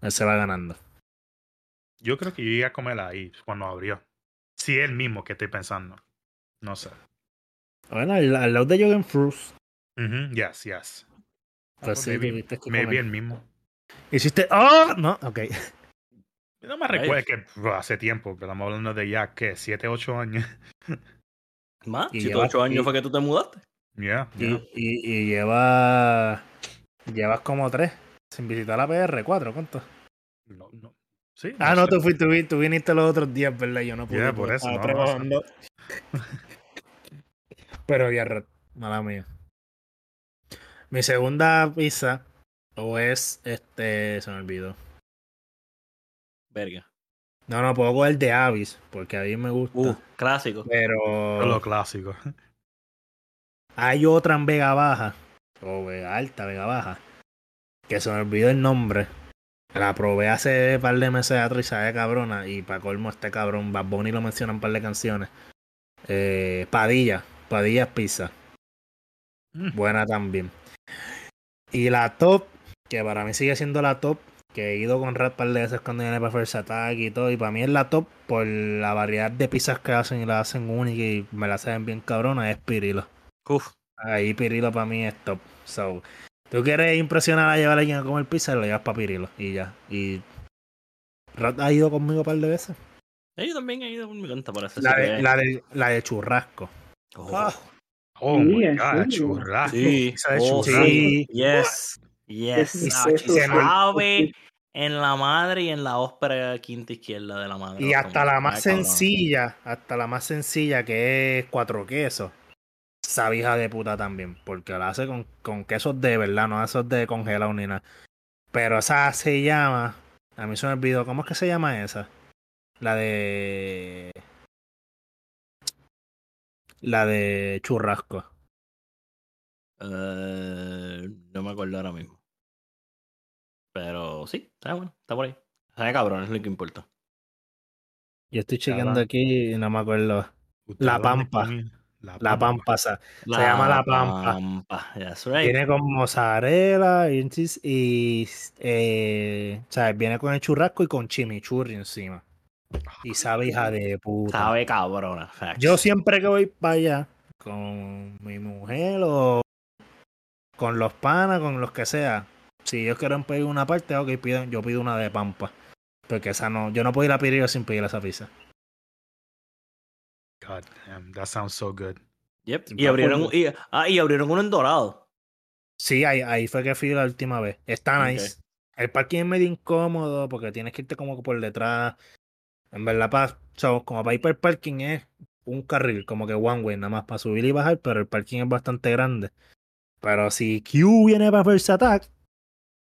Speaker 4: él se va ganando.
Speaker 2: Yo creo que yo iba a comer ahí cuando abrió. Si es el mismo que estoy pensando. No sé.
Speaker 4: Bueno, al, al lado de Jogan Fruits,
Speaker 2: Yes, yes. Ah,
Speaker 4: pues sí,
Speaker 2: maybe, maybe el mismo.
Speaker 4: Hiciste, ¡oh! No, ok. <laughs>
Speaker 2: No me recuerdo que hace tiempo, pero estamos hablando de ya, ¿qué? ¿Siete, ocho años?
Speaker 3: Más, <laughs>
Speaker 4: Y
Speaker 3: si
Speaker 4: lleva-
Speaker 3: ocho años
Speaker 4: y-
Speaker 3: fue que tú te mudaste.
Speaker 4: Y,
Speaker 2: ya.
Speaker 4: y, y lleva. Llevas como tres sin visitar la PR, cuatro, ¿cuántos?
Speaker 2: No, no. Sí,
Speaker 4: Ah, no,
Speaker 2: sé.
Speaker 4: tú, fuiste, tú, vi- tú viniste los otros días, ¿verdad? Yo no pude.
Speaker 2: Yeah, por eso, no, no,
Speaker 4: trabajando. Pero ya, mala mía. Mi segunda pizza, o es este. Se me olvidó.
Speaker 3: Verga.
Speaker 4: No, no, puedo coger de Avis, porque a mí me gusta.
Speaker 3: Uh, clásico.
Speaker 2: Todo lo
Speaker 4: pero
Speaker 2: clásico.
Speaker 4: Hay otra en Vega Baja, o Vega Alta, Vega Baja, que se me olvidó el nombre. La probé hace un par de meses atrás y sabe cabrona. Y para colmo, este cabrón, Bad Bunny lo menciona en un par de canciones. Eh, Padilla, Padilla Pizza.
Speaker 2: Mm.
Speaker 4: Buena también. Y la top, que para mí sigue siendo la top, que he ido con Red par de veces cuando viene para First Attack y todo. Y para mí es la top por la variedad de pizzas que hacen y la hacen única y me la hacen bien cabrona, es Pirilo.
Speaker 3: Uf.
Speaker 4: Ahí Pirilo para mí es top. So, tú quieres impresionar a llevar a alguien a comer pizza, lo llevas para Pirilo y ya. Y Rat ha ido conmigo un par de veces.
Speaker 3: Yo también he ido por mi cuenta para eso.
Speaker 4: La de, la de, la de churrasco.
Speaker 3: Oh,
Speaker 2: Oh
Speaker 5: Sí,
Speaker 2: my god,
Speaker 5: serio.
Speaker 2: churrasco.
Speaker 3: sí.
Speaker 2: Esa de
Speaker 3: oh,
Speaker 2: churrasco.
Speaker 4: Sí.
Speaker 3: Yes. Yes. Ah,
Speaker 5: eso-
Speaker 3: sabe en la madre y en la óspera quinta izquierda de la madre.
Speaker 4: Y hasta la más
Speaker 3: cabrón.
Speaker 4: sencilla, hasta la más sencilla que es cuatro quesos. Sabe hija de puta también, porque la hace con, con quesos de verdad, no esos de congelado ni nada. Pero esa se llama, a mí se me olvidó, ¿cómo es que se llama esa? La de... La de churrasco.
Speaker 3: Eh, no me acuerdo ahora mismo. Pero sí, está bueno, está por ahí. Sabe cabrón, es lo que importa.
Speaker 4: Yo estoy chequeando
Speaker 2: Cabrón.
Speaker 4: aquí y no me acuerdo. La Pampa.
Speaker 2: comida. La
Speaker 4: La
Speaker 2: pampa.
Speaker 4: pampa, esa. llama La Pampa.
Speaker 3: Pampa, That's right.
Speaker 4: Viene con mozzarella y, y eh, ¿sabes? viene con el churrasco y con chimichurri encima. Y sabe hija de puta.
Speaker 3: Sabe cabrona. facts.
Speaker 4: Yo siempre que voy para allá con mi mujer o con los panas, con los que sea, Si ellos quieren pedir una parte, ok, piden, yo pido una de pampa. Porque esa no, yo no puedo ir a pedir sin pedir esa pizza.
Speaker 2: God damn, that sounds so good.
Speaker 3: Yep. Y abrieron, y, ah, y abrieron uno en dorado.
Speaker 4: Sí, ahí, ahí fue que fui la última vez. Está nice. El parking es medio incómodo porque tienes que irte como por detrás. En verdad, para, como para ir para el parking es un carril, como que one way, nada más para subir y bajar, pero el parking es bastante grande. Pero si Q viene para First Attack,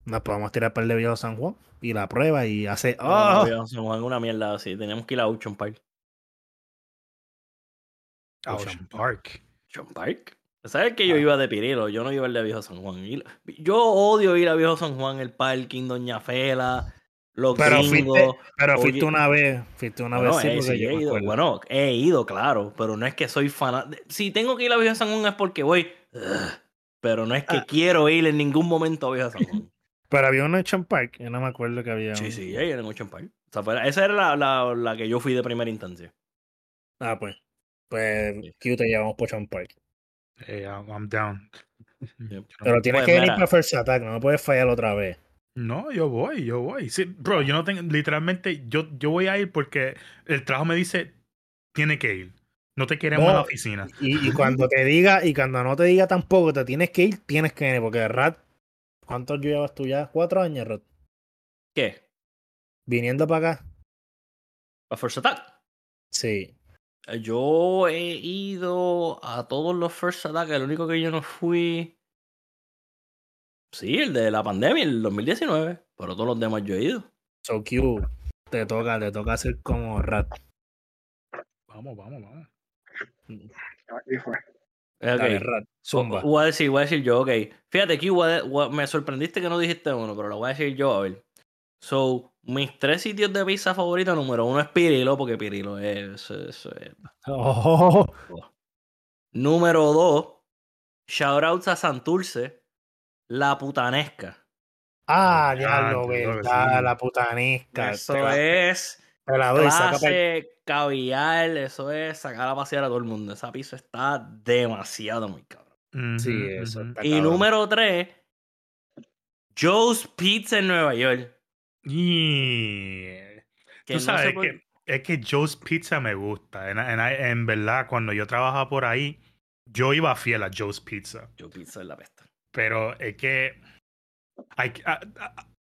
Speaker 4: nos podemos tirar para el de Viejo San Juan y la prueba y hace.
Speaker 3: No,
Speaker 4: ¡Oh!
Speaker 3: Viejo San Juan, una mierda así. Teníamos que ir a Ocean Park.
Speaker 2: Ocean Park.
Speaker 3: Ocean Park. ¿Sabes que yo iba de Pirilo? Yo no iba al de Viejo San Juan. Y- Yo odio ir a Viejo San Juan, el parking, Doña Fela, los
Speaker 4: Pero
Speaker 3: gringos.
Speaker 4: fuiste, pero
Speaker 3: Oye-
Speaker 4: fuiste una vez, fuiste una
Speaker 3: Bueno,
Speaker 4: vez sí,
Speaker 3: eh,
Speaker 4: porque
Speaker 3: sí,
Speaker 4: yo
Speaker 3: he
Speaker 4: me
Speaker 3: ido. Bueno, he ido, claro, pero no es que soy fan. Si tengo que ir a Viejo San Juan es porque voy. ugh, pero no es que
Speaker 4: Ah.
Speaker 3: quiero ir en ningún momento a Viejo San Juan. <laughs>
Speaker 4: Pero había una en Ocean Park, yo no me acuerdo que había.
Speaker 3: sí,
Speaker 4: un-
Speaker 3: sí, ahí en Ocean Park. O sea, fue- esa era la, la, la que yo fui de primera instancia.
Speaker 4: Ah, pues. Pues
Speaker 3: Sí.
Speaker 4: Q te llevamos por Ocean Park.
Speaker 2: Hey, I'm, I'm down. <laughs>
Speaker 3: Yep.
Speaker 2: No
Speaker 4: Pero tienes
Speaker 3: Pues
Speaker 4: que venir
Speaker 3: mira.
Speaker 4: para First Attack, no puedes fallar otra vez.
Speaker 2: No, yo voy, yo voy. Sí, bro, yo no tengo, literalmente, yo, yo voy a ir porque el trabajo me dice, tiene que ir. No te queremos en la
Speaker 4: No,
Speaker 2: oficina.
Speaker 4: Y, y cuando te diga, y cuando no te diga tampoco, te tienes que ir, tienes que venir, porque Rat, ¿cuántos llevas tú ya? Cuatro años, Rat.
Speaker 3: ¿Qué?
Speaker 4: Viniendo para acá.
Speaker 3: ¿A First Attack?
Speaker 4: Sí.
Speaker 3: Yo he ido a todos los First Attack. El único que yo no fui. Sí, el de la pandemia, el 2019. Pero todos los demás yo he ido.
Speaker 4: So Q, te toca, te toca hacer como Rat.
Speaker 2: Vamos, vamos, vamos.
Speaker 5: Ahí fue.
Speaker 4: Dale,
Speaker 3: Ok.
Speaker 4: Rat. Zumba.
Speaker 3: Voy a decir, voy a decir yo, ok. Fíjate, aquí voy a- voy a- me sorprendiste que no dijiste uno, pero lo voy a decir yo, a ver. So, mis tres sitios de pizza favoritos, número uno es Pirilo, porque Pirilo es. eso es-
Speaker 4: Oh, <laughs>
Speaker 3: Número dos, shoutouts a Santurce, la putanesca.
Speaker 4: ah,
Speaker 2: Ah,
Speaker 4: diablo,
Speaker 2: claro,
Speaker 4: verdad,
Speaker 2: sí.
Speaker 4: la putanisca.
Speaker 3: Eso
Speaker 4: la,
Speaker 3: es
Speaker 4: te la doy, saca
Speaker 3: clase, caviar, eso es sacar a pasear a todo el mundo. Esa pizza está demasiado muy cabrón.
Speaker 4: Sí, eso está
Speaker 3: Y
Speaker 4: cabrón.
Speaker 3: número tres, Joe's Pizza en Nueva York.
Speaker 2: Yeah.
Speaker 3: Que
Speaker 2: Tú
Speaker 3: no
Speaker 2: sabes
Speaker 3: sé por-
Speaker 2: que es que Joe's Pizza me gusta. En, en- en verdad, cuando yo trabajaba por ahí, yo iba fiel a Joe's Pizza.
Speaker 3: Joe's Pizza es la pesta.
Speaker 2: Pero es que. I, I,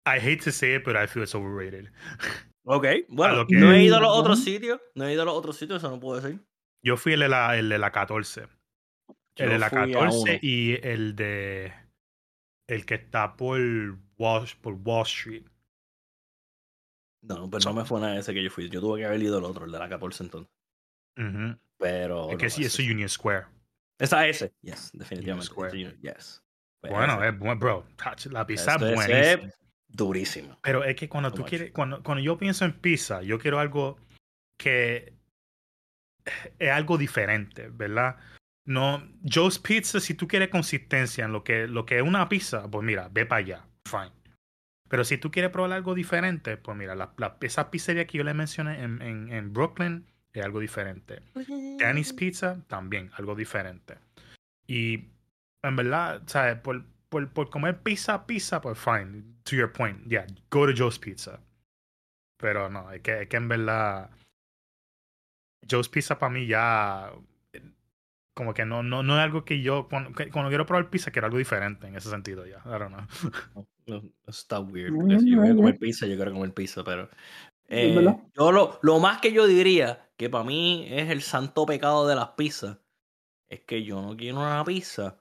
Speaker 2: I hate to say it, but I feel it's overrated. <laughs>
Speaker 3: Ok, bueno,
Speaker 2: que-
Speaker 3: no he ido a los otros sitios. No he ido a los otros sitios, eso no puedo decir.
Speaker 2: Yo fui el de la, el de la 14.
Speaker 3: Yo
Speaker 2: el de la
Speaker 3: fui a
Speaker 2: 14
Speaker 3: uno.
Speaker 2: y el de. El que está por Wall, por Wall Street.
Speaker 3: No, pero no me fue nada ese que yo fui. Yo tuve que haber ido al otro, el de la 14 entonces. Pero.
Speaker 2: es que sí, es Union Square.
Speaker 3: Esa ese. Yes, definitivamente.
Speaker 2: Square.
Speaker 3: Yes. Pues
Speaker 2: Bueno, es bueno, bro. La pizza
Speaker 3: Eso-
Speaker 2: es buenísima.
Speaker 3: es durísimo.
Speaker 2: Pero es que cuando tú
Speaker 3: much.
Speaker 2: quieres, cuando, cuando yo pienso en pizza, yo quiero algo que es algo diferente, ¿verdad? No, Joe's Pizza, si tú quieres consistencia en lo que, lo que es una pizza, pues mira, ve para allá, fine. Pero si tú quieres probar algo diferente, pues mira, la, la- esa pizzería que yo le mencioné en, en, en Brooklyn es algo diferente. Danny's Pizza también, algo diferente. Y en verdad, ¿sabes? Por, por, por comer pizza, pizza, pues fine. To your point, yeah, go to Joe's Pizza. Pero no, es que, es que en verdad, Joe's Pizza para mí ya, como que no, no, no es algo que yo, cuando, cuando quiero probar pizza, quiero algo diferente en ese sentido ya. I don't know. <laughs>
Speaker 3: No, eso está weird. Porque si yo a comer pizza, yo quiero comer pizza, pero. Eh, yo lo, lo más que yo diría, que para mí es el santo pecado de las pizzas, es que yo no quiero una pizza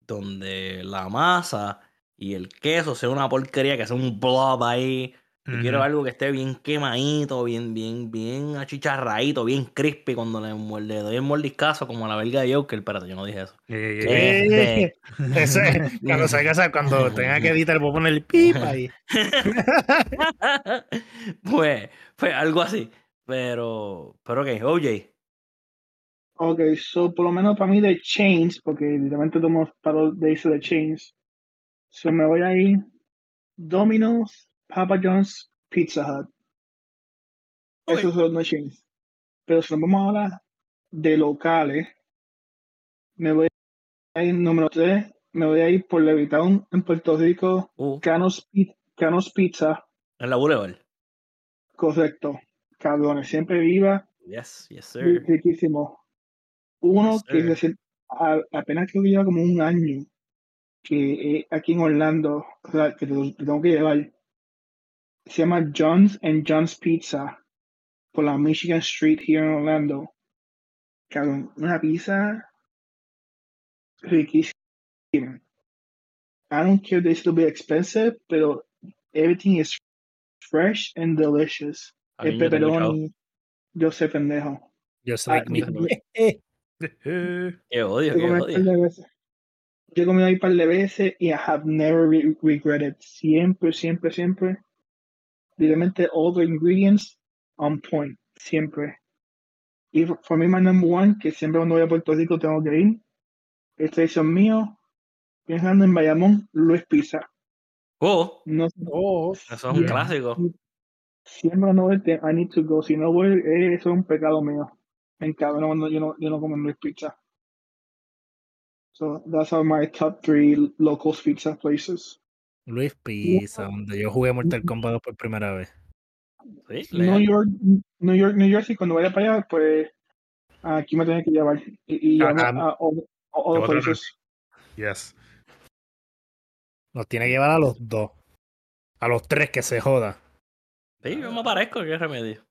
Speaker 3: donde la masa y el queso sea una porquería, que sea un blob ahí. Yo quiero algo que esté bien quemadito, bien, bien, bien achicharradito, bien crispy cuando le, doy el mordiscazo como a la verga de Joker. Espérate, yo no dije eso.
Speaker 2: Yeah, yeah.
Speaker 3: Este- <laughs>
Speaker 4: Eso es, cuando salga, cuando <laughs> tenga que editar, voy a poner el pip ahí. <laughs>
Speaker 3: pues, pues algo así. Pero, pero ok, OJ.
Speaker 5: Ok, so por lo menos para mí de Chains, porque literalmente tomamos para de irse de Chains. So me voy a ir Domino's, Papa John's, Pizza Hut.
Speaker 3: Ok.
Speaker 5: Esos son los Chains. Pero si nos vamos a hablar de locales, me voy a ir número 3, me voy a ir por Levitown en Puerto Rico.
Speaker 3: Uh,
Speaker 5: Canos, Pi- Canos Pizza,
Speaker 3: en la Boulevard.
Speaker 5: correcto. Cabrones, siempre viva,
Speaker 3: Yes, yes, sir.
Speaker 5: riquísimo. Uno
Speaker 3: Yes,
Speaker 5: que
Speaker 3: sir.
Speaker 5: recién- a- apenas creo que lleva como un año que eh, aquí en Orlando, o sea, que te tengo que llevar. Se llama John's and John's Pizza por la Michigan Street here en Orlando. Cabrón, una pizza riquísima. I don't care if it's a little bit expensive, pero everything is fresh and delicious.
Speaker 3: A
Speaker 5: El pepperoni, yo sé pendejo.
Speaker 4: Yo soy mi.
Speaker 5: yo-
Speaker 2: Eh,
Speaker 3: Qué odio, qué odio.
Speaker 5: de veces. Yo he comido ahí un par de veces y I have never re- regretted. Siempre, siempre, siempre. Literalmente all the ingredients on point. Siempre. Y for me, my number one, que siempre cuando voy a Puerto Rico tengo que ir. Es tradición mío. Pensando en Bayamón, Luis Pizza.
Speaker 3: Oh,
Speaker 5: No.
Speaker 4: Oh,
Speaker 3: eso es un
Speaker 5: Yeah.
Speaker 3: clásico.
Speaker 5: Siempre cuando voy, I need to go. Si no voy, eh, eso es un pecado mío. Me encabrono cuando yo no, yo no como en Luis Pizza. So that's are my top three local pizza places.
Speaker 4: Luis Pizza, donde yo jugué Mortal Kombat 2 por primera vez.
Speaker 3: Sí,
Speaker 5: New. York, New York, New Jersey, cuando vaya para allá, pues aquí me tienen que llevar. Y, y
Speaker 2: Ah, ah,
Speaker 5: a
Speaker 2: a yes.
Speaker 4: Nos tiene que llevar a los dos. A los tres que se joda.
Speaker 3: Sí, yo me parezco, qué remedio.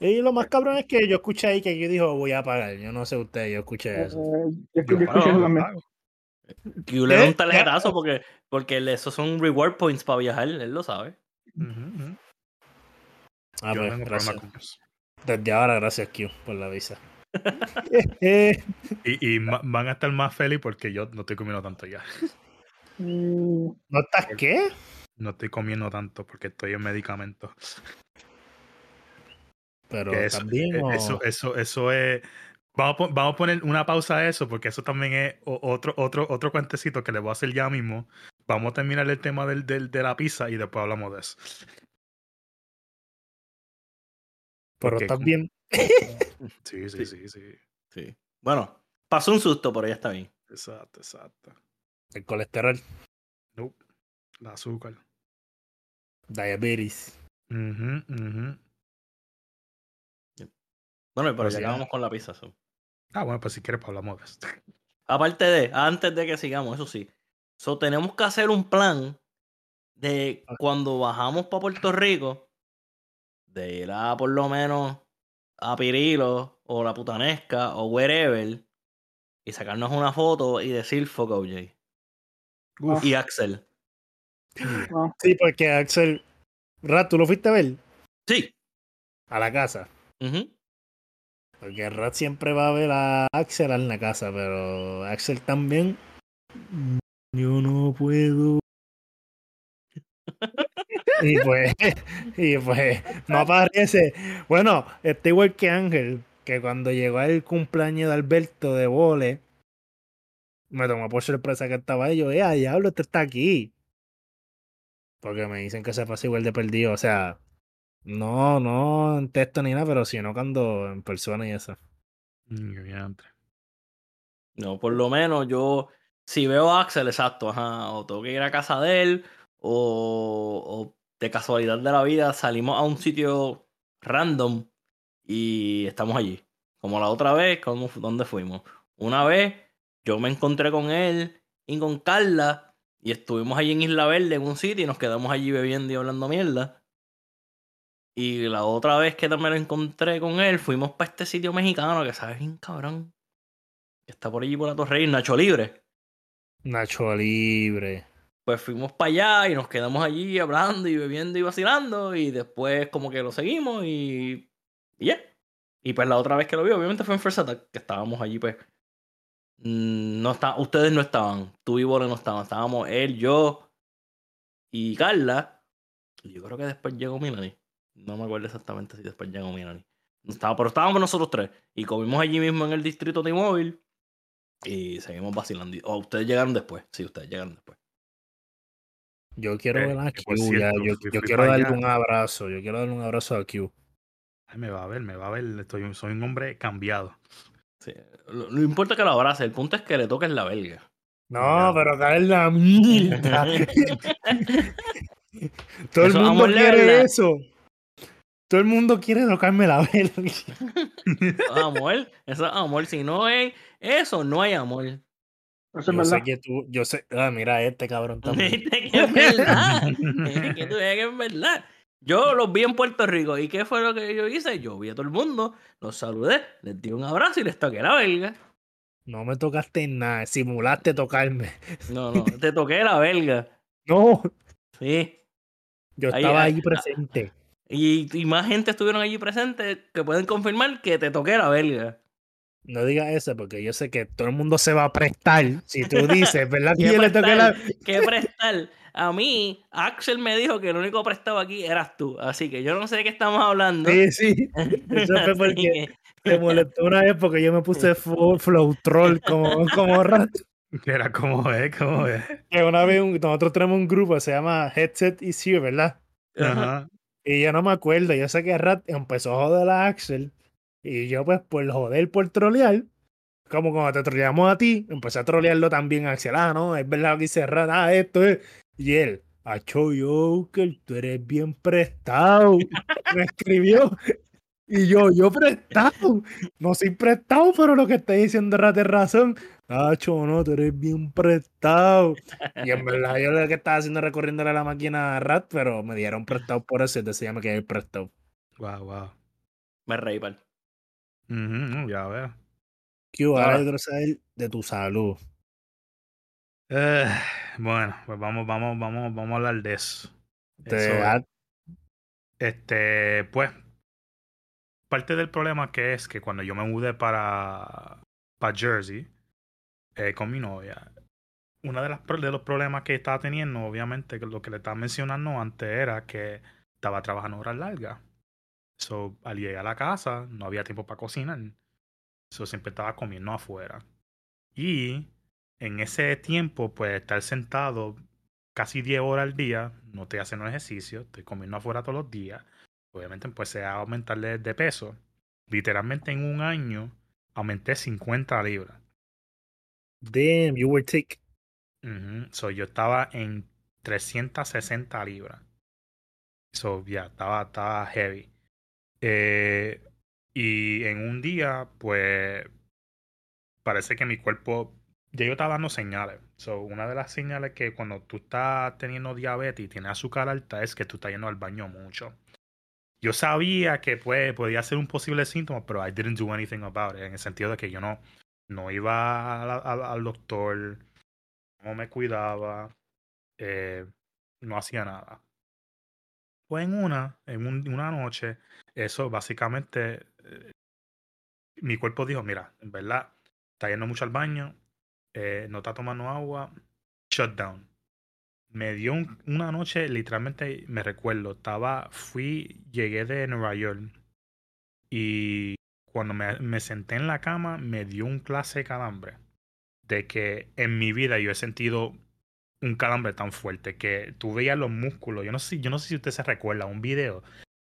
Speaker 4: Y lo más cabrón es que yo escuché ahí que yo dijo voy a pagar. Yo no sé usted, yo escuché eso.
Speaker 5: Eh, yo,
Speaker 2: Yo
Speaker 5: yo escuché eso también.
Speaker 2: pago.
Speaker 3: Que le da un tarjetazo porque, porque esos son reward points para viajar, él lo sabe.
Speaker 4: Ah,
Speaker 2: Yo
Speaker 4: pues, gracias. Desde ahora, gracias Q por la visa. <laughs> <laughs>
Speaker 2: Y, van a estar más felices porque yo no estoy comiendo tanto ya.
Speaker 5: Mm,
Speaker 4: ¿No estás qué?
Speaker 2: No estoy comiendo tanto porque estoy en medicamentos.
Speaker 4: Pero
Speaker 2: eso,
Speaker 4: también.
Speaker 2: eh,
Speaker 4: o-
Speaker 2: eso, eso, eso es. Vamos a, vamos a poner una pausa a eso, porque eso también es otro, otro, otro cuentecito que le voy a hacer ya mismo. Vamos a terminar el tema del, del- de la pizza y después hablamos de eso.
Speaker 4: pero
Speaker 2: porque
Speaker 4: estás bien. <laughs>
Speaker 2: Sí, sí, sí, sí.
Speaker 3: Sí. Bueno, pasó un susto, pero ya está bien.
Speaker 2: Exacto, exacto.
Speaker 4: El colesterol,
Speaker 2: Nope. El azúcar.
Speaker 4: diabetes.
Speaker 2: Ujú, ujú.
Speaker 3: Bueno, pero
Speaker 2: Pues
Speaker 3: ya
Speaker 2: ya.
Speaker 3: acabamos con la pizza. so.
Speaker 2: Ah, bueno, pues si quieres, pues hablamos de esto.
Speaker 3: Aparte de, antes de que sigamos, eso sí. So, tenemos que hacer un plan de cuando bajamos para Puerto Rico, de ir a por lo menos a Pirilo o la Putanesca o wherever y sacarnos una foto y decir fuck OJ.
Speaker 2: Uf,
Speaker 3: Y Axel.
Speaker 5: ah,
Speaker 4: Sí, porque Axel. Rat, ¿tú lo fuiste a ver?
Speaker 3: Sí.
Speaker 4: A la casa.
Speaker 3: Ujú.
Speaker 4: Porque Rat siempre va a ver a Axel en la casa, pero Axel también. Yo no puedo. y pues, <laughs> y pues, no aparece. Bueno, está igual que Ángel, que cuando llegó el cumpleaños de Alberto de Vole, me tomó por sorpresa que estaba. Yo, eh, diablo, este está aquí. Porque me dicen que se pasa igual de perdido. O sea, no, no en texto ni nada, pero sino cuando en persona y eso.
Speaker 2: mm.
Speaker 3: No, por lo menos yo, si veo a Axel, exacto, ajá, o tengo que ir a casa de él, o, o de casualidad de la vida salimos a un sitio random y estamos allí. Como la otra vez, ¿cómo, fu- ¿dónde fuimos? Una vez yo me encontré con él y con Carla y estuvimos allí en Isla Verde, en un sitio, y nos quedamos allí bebiendo y hablando mierda. Y la otra vez que también lo encontré con él, fuimos para este sitio mexicano que sabe bien cabrón. Que está por allí por la Torre Nacho Libre.
Speaker 4: Nacho Libre.
Speaker 3: Pues fuimos para allá y nos quedamos allí hablando y bebiendo y vacilando. Y después como que lo seguimos y. Y ya. Y pues la otra vez que lo vi, obviamente fue en First Attack, que estábamos allí, pues. mm, No está, ustedes no estaban. Tú y Bole no estaban. Estábamos él, yo y Carla. Y yo creo que después llegó Milani. No me acuerdo exactamente si después llegó Milani. No estaba, pero estábamos nosotros tres. Y comimos allí mismo en el distrito T-Mobile. Y seguimos vacilando. O ustedes llegaron después. Sí, ustedes llegaron después.
Speaker 4: Yo quiero
Speaker 2: Eh,
Speaker 4: ver a Q. ya, Yo, quiero darle un abrazo. Yo quiero darle un abrazo a Q.
Speaker 2: Ay, me va a ver, me va a ver. Estoy, soy un hombre cambiado.
Speaker 3: Sí. Lo- No importa que lo abrace, el punto es que le toques la belga.
Speaker 4: No, pero cae en la mierda. <laughs> <laughs> Todo el mundo
Speaker 3: de
Speaker 4: quiere eso. Todo el mundo quiere tocarme la vela.
Speaker 3: Es <laughs> amor, eso es amor. Si no es eso, no hay amor.
Speaker 5: Eso
Speaker 4: Yo sé que tú, yo sé, ah, mira este cabrón <laughs> también.
Speaker 3: Que es verdad. <laughs> Que tú que es verdad. Yo los vi en Puerto Rico. ¿Y qué fue lo que yo hice? Yo vi a todo el mundo, los saludé, les di un abrazo y les toqué la belga.
Speaker 4: No me tocaste nada, simulaste tocarme.
Speaker 3: No, no, te toqué la belga.
Speaker 4: No,
Speaker 3: Sí.
Speaker 4: yo
Speaker 3: Ahí,
Speaker 4: estaba
Speaker 3: ahí,
Speaker 4: ahí presente.
Speaker 3: Y, y más gente estuvieron allí presentes que pueden confirmar que te toqué la belga.
Speaker 4: No digas eso porque yo sé que todo el mundo se va a prestar. Si tú dices, ¿verdad <laughs>
Speaker 3: ¿Qué
Speaker 4: yo le toqué la.
Speaker 3: prestar? ¿Qué prestar? A mí, Axel me dijo que el único prestado aquí eras tú. Así que yo no sé de qué estamos hablando.
Speaker 4: Sí, sí. Eso fue <laughs> porque
Speaker 3: que-
Speaker 4: te molestó una vez porque yo me puse <laughs> full flow troll como, como rato.
Speaker 2: Era como es, como es.
Speaker 4: Que una vez un- nosotros tenemos un grupo se llama Headset is Here, ¿verdad?
Speaker 2: Ajá.
Speaker 4: Y yo no me acuerdo. Yo sé que Rat empezó a joder a Axel. Y yo, pues, por joder, por trolear, como cuando te troleamos a ti, empecé a trolearlo también a Axel. Ah, no, es verdad que dice Rat, ah, esto es. Y él, Acho Joker, tú eres bien prestado. Me escribió. Y yo, yo prestado. No soy prestado, pero lo que está diciendo Rat es razón. Acho, no, tú eres bien prestado. Y en verdad, yo lo que estaba haciendo era recorriéndole la máquina a Rat, pero me dieron prestado por eso, entonces ya me quedé prestado.
Speaker 2: Wow, wow.
Speaker 3: Me reí, pal.
Speaker 2: Ya veo.
Speaker 4: Q, ahora quiero saber de tu salud.
Speaker 2: Eh, bueno, pues vamos, vamos, vamos, vamos a hablar de eso.
Speaker 4: Te
Speaker 2: Eso Este, pues, parte del problema que es que cuando yo me mudé para, para Jersey eh, con mi novia, uno de, de los problemas que estaba teniendo, obviamente, lo que le estaba mencionando antes era que estaba trabajando horas largas. So, al llegar a la casa, no había tiempo para cocinar. So, siempre estaba comiendo afuera. Y en ese tiempo, pues, estar sentado casi 10 horas al día, no estoy haciendo ejercicio, estoy comiendo afuera todos los días. Obviamente empecé a aumentarle de peso. Literalmente en un año aumenté 50 libras.
Speaker 4: Damn, you were thick.
Speaker 2: So, yo estaba en 360 libras. So, ya, estaba, estaba heavy. Eh, y en un día, pues, parece que mi cuerpo, ya yo estaba dando señales. So, una de las señales que cuando tú estás teniendo diabetes y tienes azúcar alta es que tú estás yendo al baño mucho. Yo sabía que pues, podía ser un posible síntoma, pero I didn't do anything about it, en el sentido de que yo no, no iba al doctor, no me cuidaba, eh, no hacía nada. Fue en una, en un- una noche, eso básicamente, eh, mi cuerpo dijo, mira, en verdad, está yendo mucho al baño, eh, no está tomando agua, shutdown. Me dio un- una noche, literalmente, me recuerdo, estaba, fui, llegué de Nueva York y cuando me, senté en la cama me dio un clase de calambre de que en mi vida yo he sentido un calambre tan fuerte que tú veías los músculos. Yo no sé, yo no sé si usted se recuerda un video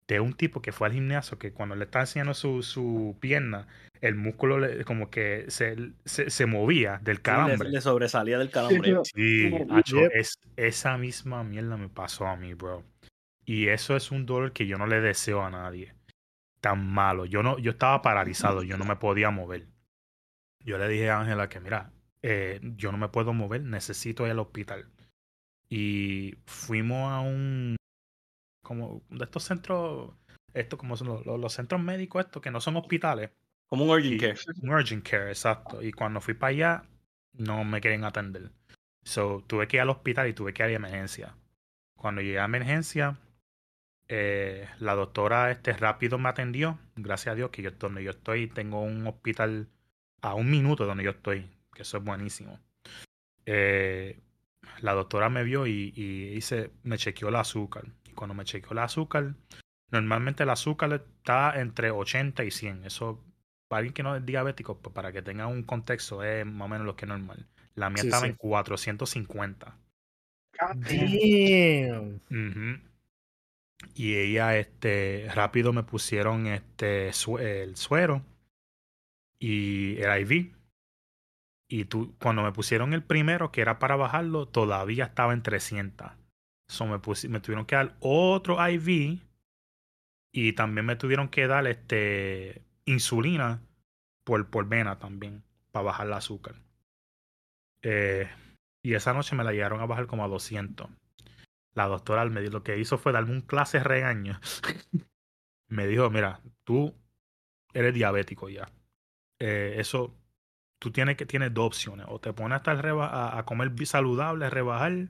Speaker 2: de un tipo que fue al gimnasio que cuando le estaba enseñando su, su pierna, el músculo le- como que se, se, se movía del calambre.
Speaker 3: le sobresalía del calambre.
Speaker 2: Sí,
Speaker 5: Yep.
Speaker 2: acho,
Speaker 4: Yep.
Speaker 2: es, esa misma mierda me pasó a mí, bro. Y eso es un dolor que yo no le deseo a nadie. Tan malo. Yo no, yo estaba paralizado, yo no me podía mover. Yo le dije a Ángela que, mira, eh, yo no me puedo mover, necesito ir al hospital. Y fuimos a un, como de estos centros, estos como son los, centros médicos estos que no son hospitales.
Speaker 3: Como un urgent
Speaker 2: Y-
Speaker 3: care.
Speaker 2: Un urgent care, exacto. Y cuando fui para allá, no me querían atender. So, tuve que ir al hospital y tuve que ir a emergencia. Cuando llegué a emergencia, eh, la doctora este rápido me atendió. Gracias a Dios que yo donde yo estoy tengo un hospital a un minuto de donde yo estoy, que eso es buenísimo. Eh, la doctora me vio y, y hice, me chequeó el azúcar. Cuando me chequeó el azúcar, normalmente el azúcar está entre 80 y 100. Eso para alguien que no es diabético, pues para que tenga un contexto, es más o menos lo que es normal. La mía
Speaker 4: Sí,
Speaker 2: estaba
Speaker 4: sí.
Speaker 2: en 450.
Speaker 5: God damn.
Speaker 2: Y ella, este, rápido me pusieron este el suero y el IV. Y tú, cuando me pusieron el primero, que era para bajarlo, todavía estaba en 300. So me, me tuvieron que dar otro IV y también me tuvieron que dar este insulina por, por vena también, para bajar el azúcar. Eh, y esa noche me la llegaron a bajar como a 200. La doctora lo que hizo fue darme un clase regaño. <laughs> me dijo, mira, tú eres diabético ya. Eh, eso, tú tienes que tienes dos opciones. O te pones hasta a, a comer saludable, rebajar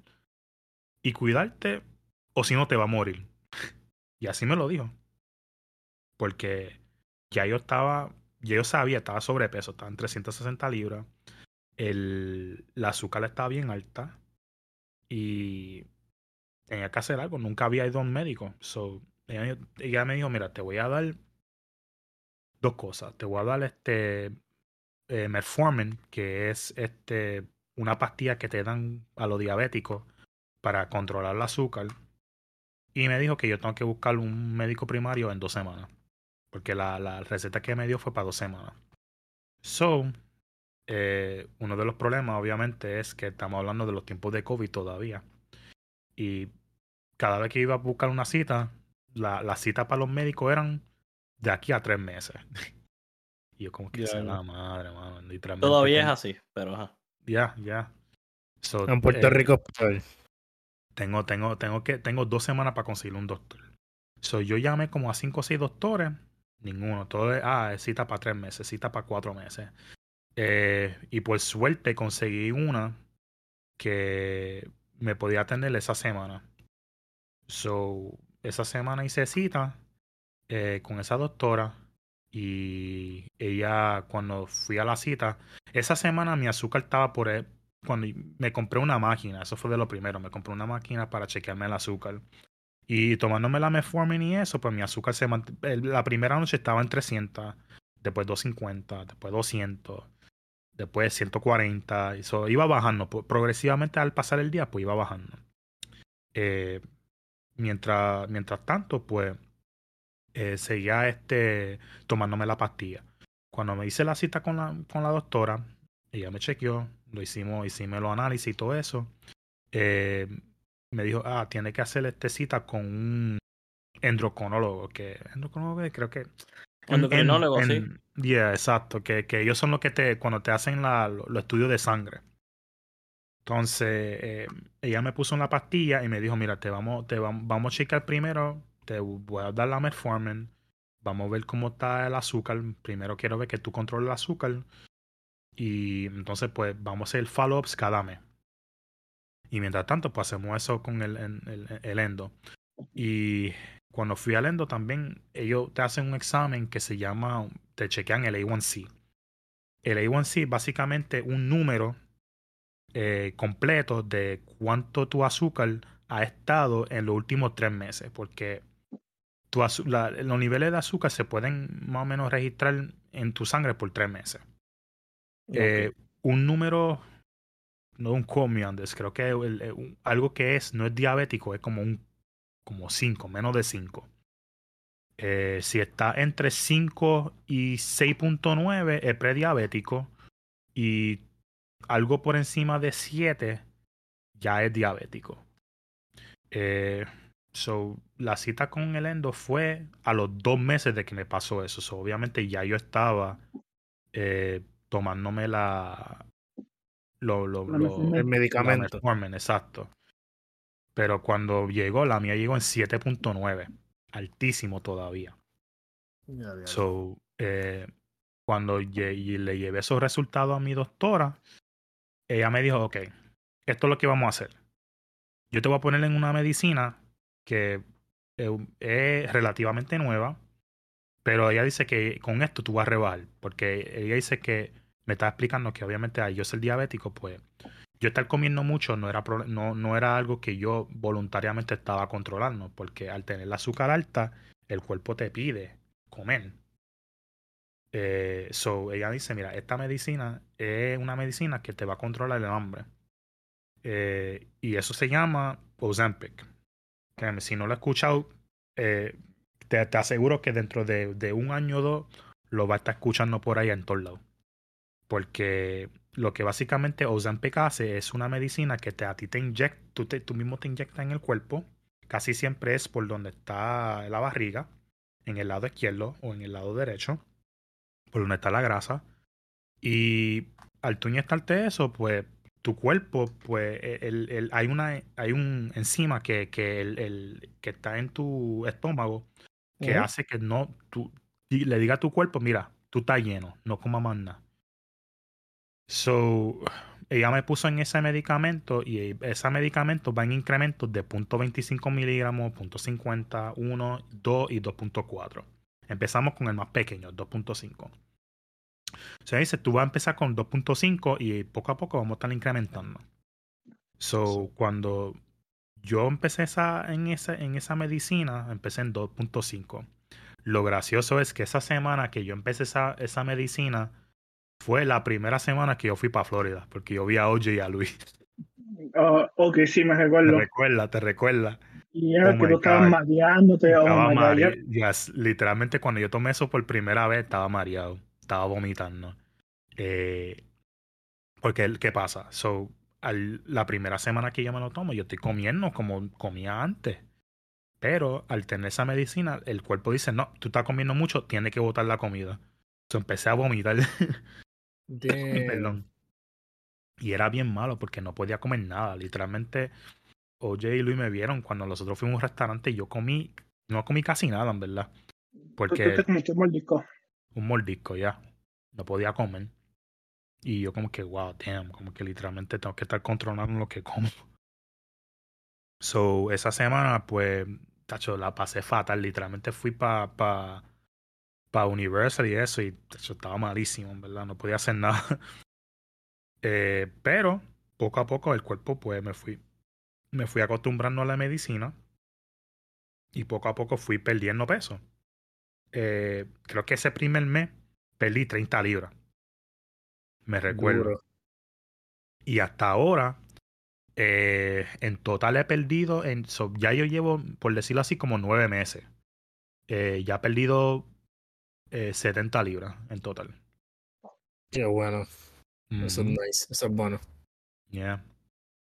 Speaker 2: y cuidarte, o si no te va a morir. y así me lo dijo. Porque ya yo estaba, ya yo sabía, estaba sobrepeso, estaba en 360 libras. El, la azúcar estaba bien alta. Y tenía que hacer algo. Nunca había ido a un médico. So, ella, me dijo, mira, te voy a dar dos cosas. Te voy a dar este eh, Metformin, que es este una pastilla que te dan a los diabéticos para controlar el azúcar. Y me dijo que yo tengo que buscar un médico primario en dos semanas. Porque la, la receta que me dio fue para dos semanas. So, eh, uno de los problemas, obviamente, es que estamos hablando de los tiempos de COVID todavía. Y cada vez que iba a buscar una cita, la, la cita para los médicos eran de aquí a tres meses. <laughs> y yo como que yeah. la madre, mano.
Speaker 3: Todavía es así, pero
Speaker 2: Ya, ya.
Speaker 4: en Puerto
Speaker 2: eh,
Speaker 4: Rico,
Speaker 2: tengo, tengo, tengo que, tengo dos semanas para conseguir un doctor. So, yo llamé como a cinco o seis doctores, ninguno. Todo es, ah, cita para tres meses, cita para cuatro meses. Eh, y por suerte conseguí una que me podía atender esa semana. So, esa semana hice cita eh, con esa doctora y ella cuando fui a la cita, esa semana mi azúcar estaba por, cuando me compré una máquina, eso fue de lo primero, me compré una máquina para chequearme el azúcar. Y tomándome la metformin y eso, pues mi azúcar se La primera noche estaba en 300, después 250, después 200, después 140. Y eso iba bajando. Progresivamente al pasar el día, pues iba bajando. Eh, mientras, mientras tanto, pues eh, seguía este, tomándome la pastilla. Cuando me hice la cita con la, con la doctora, ella me chequeó, lo hicimos, hicimos los análisis y todo eso. Eh, me dijo, ah, tiene que hacer este cita con un endocrinólogo, que endocrinólogo creo que
Speaker 3: endocrinólogo, sí.
Speaker 2: Yeah, exacto, que, que, ellos son los que te, cuando te hacen la, los estudios de sangre. Entonces, eh, ella me puso una pastilla y me dijo, mira, te vamos, te vamos, vamos a checar primero, te voy a dar la metformin, vamos a ver cómo está el azúcar. Primero quiero ver que tú controles el azúcar y entonces, pues vamos a hacer follow-ups cada mes. Y mientras tanto, pues hacemos eso con el, el, endo. Y cuando fui al endo también, ellos te hacen un examen que se llama, te chequean el A1C. El A1C básicamente un número eh, completo de cuánto tu azúcar ha estado en los últimos tres meses. Porque tu la, los niveles de azúcar se pueden más o menos registrar en tu sangre por tres meses. Eh, un número, no un comiandes, creo que algo que es, no es diabético, es como un como 5, menos de 5. Eh, si está entre 5 y 6.9 es prediabético y algo por encima de 7 ya es diabético. Eh, so, la cita con el endo fue a los dos meses de que me pasó eso. So, obviamente ya yo estaba eh, tomándome la, lo, lo,
Speaker 4: el medicamento.
Speaker 2: exacto. Pero cuando llegó, la mía llegó en 7.9. Altísimo todavía. So, eh, cuando le llevé esos resultados a mi doctora, ella me dijo, ok, esto es lo que vamos a hacer. Yo te voy a poner en una medicina que es relativamente nueva, pero ella dice que con esto tú vas a rebajar, porque ella dice que me está explicando que obviamente a yo ser diabético, pues yo estar comiendo mucho no era, no, no era algo que yo voluntariamente estaba controlando, porque al tener el azúcar alta, el cuerpo te pide comer. Eh, so, ella dice, mira, esta medicina es una medicina que te va a controlar el hambre. Eh, y eso se llama Ozempic. si no lo has escuchado, eh, te, te, aseguro que dentro de, de un año o dos lo va a estar escuchando por ahí en todos lados porque lo que básicamente Ozempic hace es una medicina que te, a ti te inyecta, tú, tú mismo te inyectas en el cuerpo, casi siempre es por donde está la barriga, en el lado izquierdo o en el lado derecho, por donde está la grasa. Y al tú inyectarte eso, pues tu cuerpo, pues el, el, hay, una, hay un enzima que, que, el, que está en tu estómago que hace que no, tú, le diga a tu cuerpo, mira, tú estás lleno, no comas más nada. So, ella me puso en ese medicamento y ese medicamento va en incrementos de 0.25 miligramos, 0.50, 1, 2 y 2.4. Empezamos con el más pequeño, 2.5. O sea, dice, tú vas a empezar con 2.5 y poco a poco vamos a estar incrementando. So, cuando yo empecé esa, en, esa, en esa medicina, empecé en 2.5. Lo gracioso es que esa semana que yo empecé esa, esa medicina, fue la primera semana que yo fui para Florida, porque yo vi a OJ y a Luis.
Speaker 5: Oh, <laughs> ok, sí, me recuerdo.
Speaker 2: Te recuerda, te recuerda.
Speaker 5: Y era oh que tú estabas mareándote.
Speaker 2: Estaba mareado. literalmente cuando yo tomé eso por primera vez, estaba mareado. Estaba vomitando. Eh, porque, ¿qué pasa? So, al, la primera semana que yo me lo tomo, yo estoy comiendo como comía antes. Pero al tener esa medicina, el cuerpo dice, no, tú estás comiendo mucho, tienes que botar la comida. So, empecé a vomitar. <laughs> Perdón. Y era bien malo porque no podía comer nada. Literalmente, Oye y Luis me vieron cuando nosotros fuimos a un restaurante y yo comí, no comí casi nada, en verdad. Porque.
Speaker 5: un mordisco.
Speaker 2: Un mordisco, ya. No podía comer. Y yo, como que, wow, damn, como que literalmente tengo que estar controlando lo que como. So, esa semana, pues, tacho, la pasé fatal. Literalmente fui para pa, pa Universal y eso, y tacho, estaba malísimo, verdad, no podía hacer nada. <laughs> Eh, pero poco a poco el cuerpo, pues me fui, me fui acostumbrando a la medicina y poco a poco fui perdiendo peso. Eh, creo que ese primer mes perdí 30 libras. Me recuerdo. Y hasta ahora, eh, en total he perdido, en, ya yo llevo, por decirlo así, como nueve meses. ya he perdido 70 libras en total.
Speaker 4: Qué bueno. Eso es nice, eso es bueno.
Speaker 2: Yeah.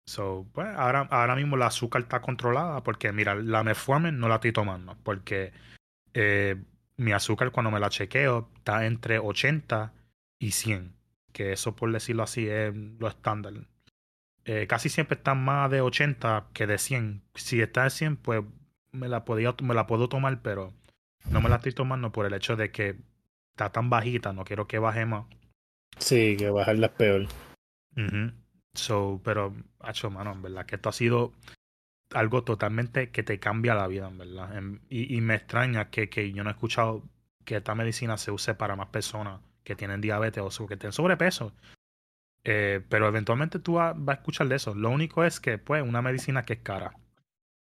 Speaker 2: So, pues ahora, ahora mismo la azúcar está controlada porque, mira, la metformin no la estoy tomando porque eh, mi azúcar cuando me la chequeo está entre 80 y 100, que eso por decirlo así es lo estándar. Eh, casi siempre está más de 80 que de 100. Si está de 100, pues me la, podía, me la puedo tomar, pero no me la estoy tomando por el hecho de que está tan bajita, no quiero que baje más.
Speaker 4: Sí, que bajarla es peor.
Speaker 2: So, pero, hacho, mano, en verdad, que esto ha sido algo totalmente que te cambia la vida, en verdad. y, y, me extraña que, que yo no he escuchado que esta medicina se use para más personas que tienen diabetes o que tienen sobrepeso. Eh, pero eventualmente tú vas, a escuchar de eso. Lo único es que, pues, una medicina que es cara.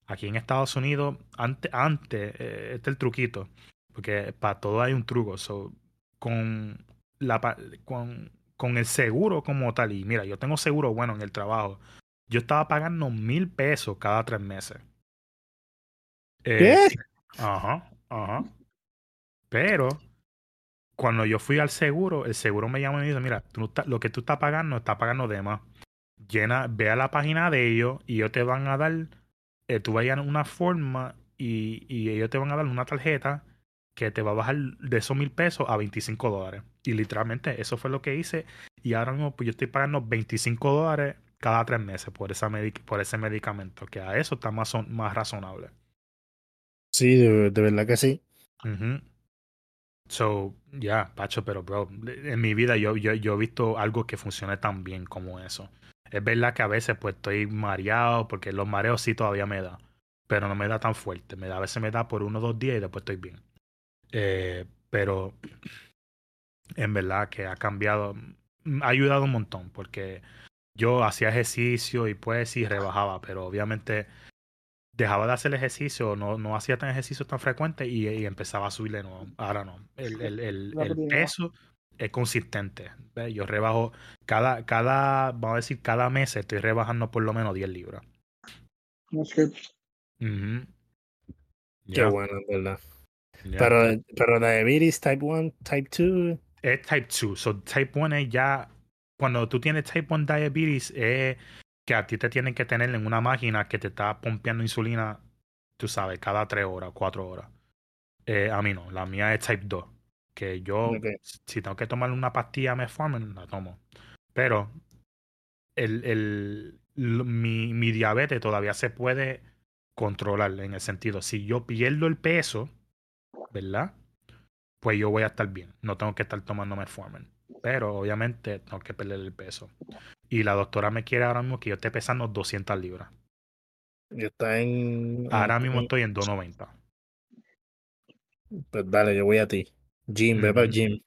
Speaker 2: Aquí en Estados Unidos, antes, antes eh, este es el truquito, porque para todo hay un truco. So, con la, con, con el seguro como tal, y mira, yo tengo seguro bueno en el trabajo, yo estaba pagando mil pesos cada tres meses.
Speaker 4: Eh, ¿Qué?
Speaker 2: Ajá, ajá. Pero cuando yo fui al seguro, el seguro me llamó y me dice, mira, tú lo que tú estás pagando, está pagando de más. Llena, ve a la página de ellos y ellos te van a dar, eh, tú vayas una forma y, y ellos te van a dar una tarjeta que te va a bajar de esos mil pesos a 25 dólares. Y literalmente eso fue lo que hice. Y ahora mismo pues yo estoy pagando 25 dólares cada tres meses por, esa por ese medicamento, que a eso está más, más razonable.
Speaker 4: Sí, de, verdad que sí.
Speaker 2: So, ya, Pacho, pero bro, en mi vida yo, yo, yo he visto algo que funcione tan bien como eso. Es verdad que a veces pues estoy mareado, porque los mareos sí todavía me da, pero no me da tan fuerte. Me da, a veces me da por uno o dos días y después estoy bien. Eh, pero en verdad que ha cambiado, mm, ha ayudado un montón porque yo hacía ejercicio y pues sí rebajaba, pero obviamente dejaba de hacer ejercicio, no, no hacía tan ejercicio tan frecuente y, empezaba a subirle nuevo. Ahora no, el, el, el, el peso es consistente. Yo rebajo cada, cada, vamos a decir, cada mes estoy rebajando por lo menos 10 libras.
Speaker 4: Qué bueno, verdad. Pero, pero diabetes type 1, type 2.
Speaker 2: Es type 2. So type 1 es ya cuando tú tienes type 1 diabetes, es que a ti te tienen que tener en una máquina que te está pompeando insulina, tú sabes, cada 3 horas, 4 horas. Eh, a mí no, la mía es type 2. Que yo, si tengo que tomar una pastilla metformin, la tomo. Pero el, el, mi, mi diabetes todavía se puede controlar en el sentido, si yo pierdo el peso, ¿verdad? Pues yo voy a estar bien. No tengo que estar tomando metformin. Pero obviamente tengo que perder el peso. Y la doctora me quiere ahora mismo que yo esté pesando 200 libras.
Speaker 4: Yo está en.
Speaker 2: Ahora
Speaker 4: en-
Speaker 2: mismo estoy en 290.
Speaker 4: Pues dale, yo voy a ti. Jim, ve para el gym.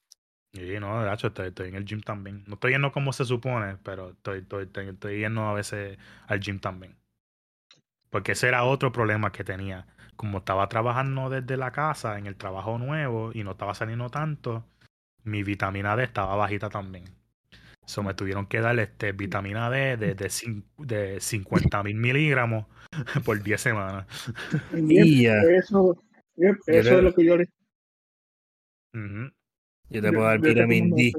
Speaker 2: Y no, de hecho, estoy, estoy en el gym también. No estoy yendo como se supone, pero estoy, estoy, estoy, estoy yendo a veces al gym también. Porque ese era otro problema que tenía. Como estaba trabajando desde la casa en el trabajo nuevo y no estaba saliendo tanto, mi vitamina D estaba bajita también. So me tuvieron que dar este, vitamina D de, de, cin- de 50 mil miligramos <laughs> por 10 semanas.
Speaker 5: Yep,
Speaker 4: Y.
Speaker 5: Eso, yep, eso es lo que yo le.
Speaker 4: Yo te puedo dar
Speaker 5: yo- yo <laughs>
Speaker 4: vitamin D.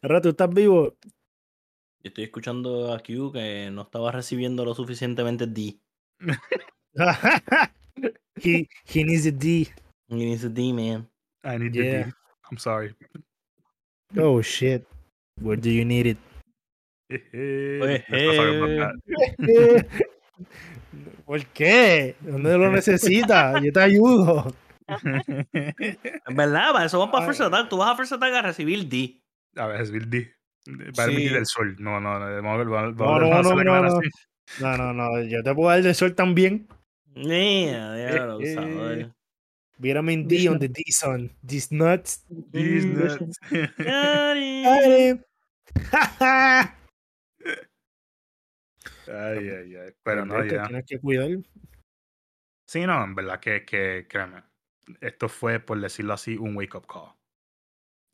Speaker 4: Ahora tú estás vivo.
Speaker 3: Yo estoy escuchando a Q que no estaba recibiendo lo suficientemente D. <laughs>
Speaker 4: he, he needs a D.
Speaker 3: He needs a D, man.
Speaker 2: I need
Speaker 4: Yeah.
Speaker 2: the D. I'm sorry.
Speaker 4: Oh shit. Where do you need it?
Speaker 2: Jeje. that. <laughs>
Speaker 4: ¿Por qué? ¿Dónde lo <laughs> necesitas? Yo te ayudo. <laughs>
Speaker 3: Es verdad, para eso van para. First Attack. Tú vas a First Attack a recibir D.
Speaker 2: A ver, es Bill D. Para el
Speaker 3: Sí.
Speaker 2: del sol. No, no, no. Vamos a vamos a-
Speaker 4: No,
Speaker 2: a
Speaker 4: no, no, no, no.
Speaker 2: así.
Speaker 4: No, no, no. Yo te puedo dar de sol también.
Speaker 3: Yeah, diablo,
Speaker 4: Eh,
Speaker 3: abusador.
Speaker 4: Vitamin D on the D son. These nuts.
Speaker 2: These
Speaker 5: Mm,
Speaker 2: nuts.
Speaker 3: Daddy. <laughs>
Speaker 4: Dale.
Speaker 2: ay, ay, ay. Pero no, ya.
Speaker 4: Tienes que cuidar.
Speaker 2: Sí, no, en verdad que, que créeme. Esto fue, por decirlo así, un wake-up call.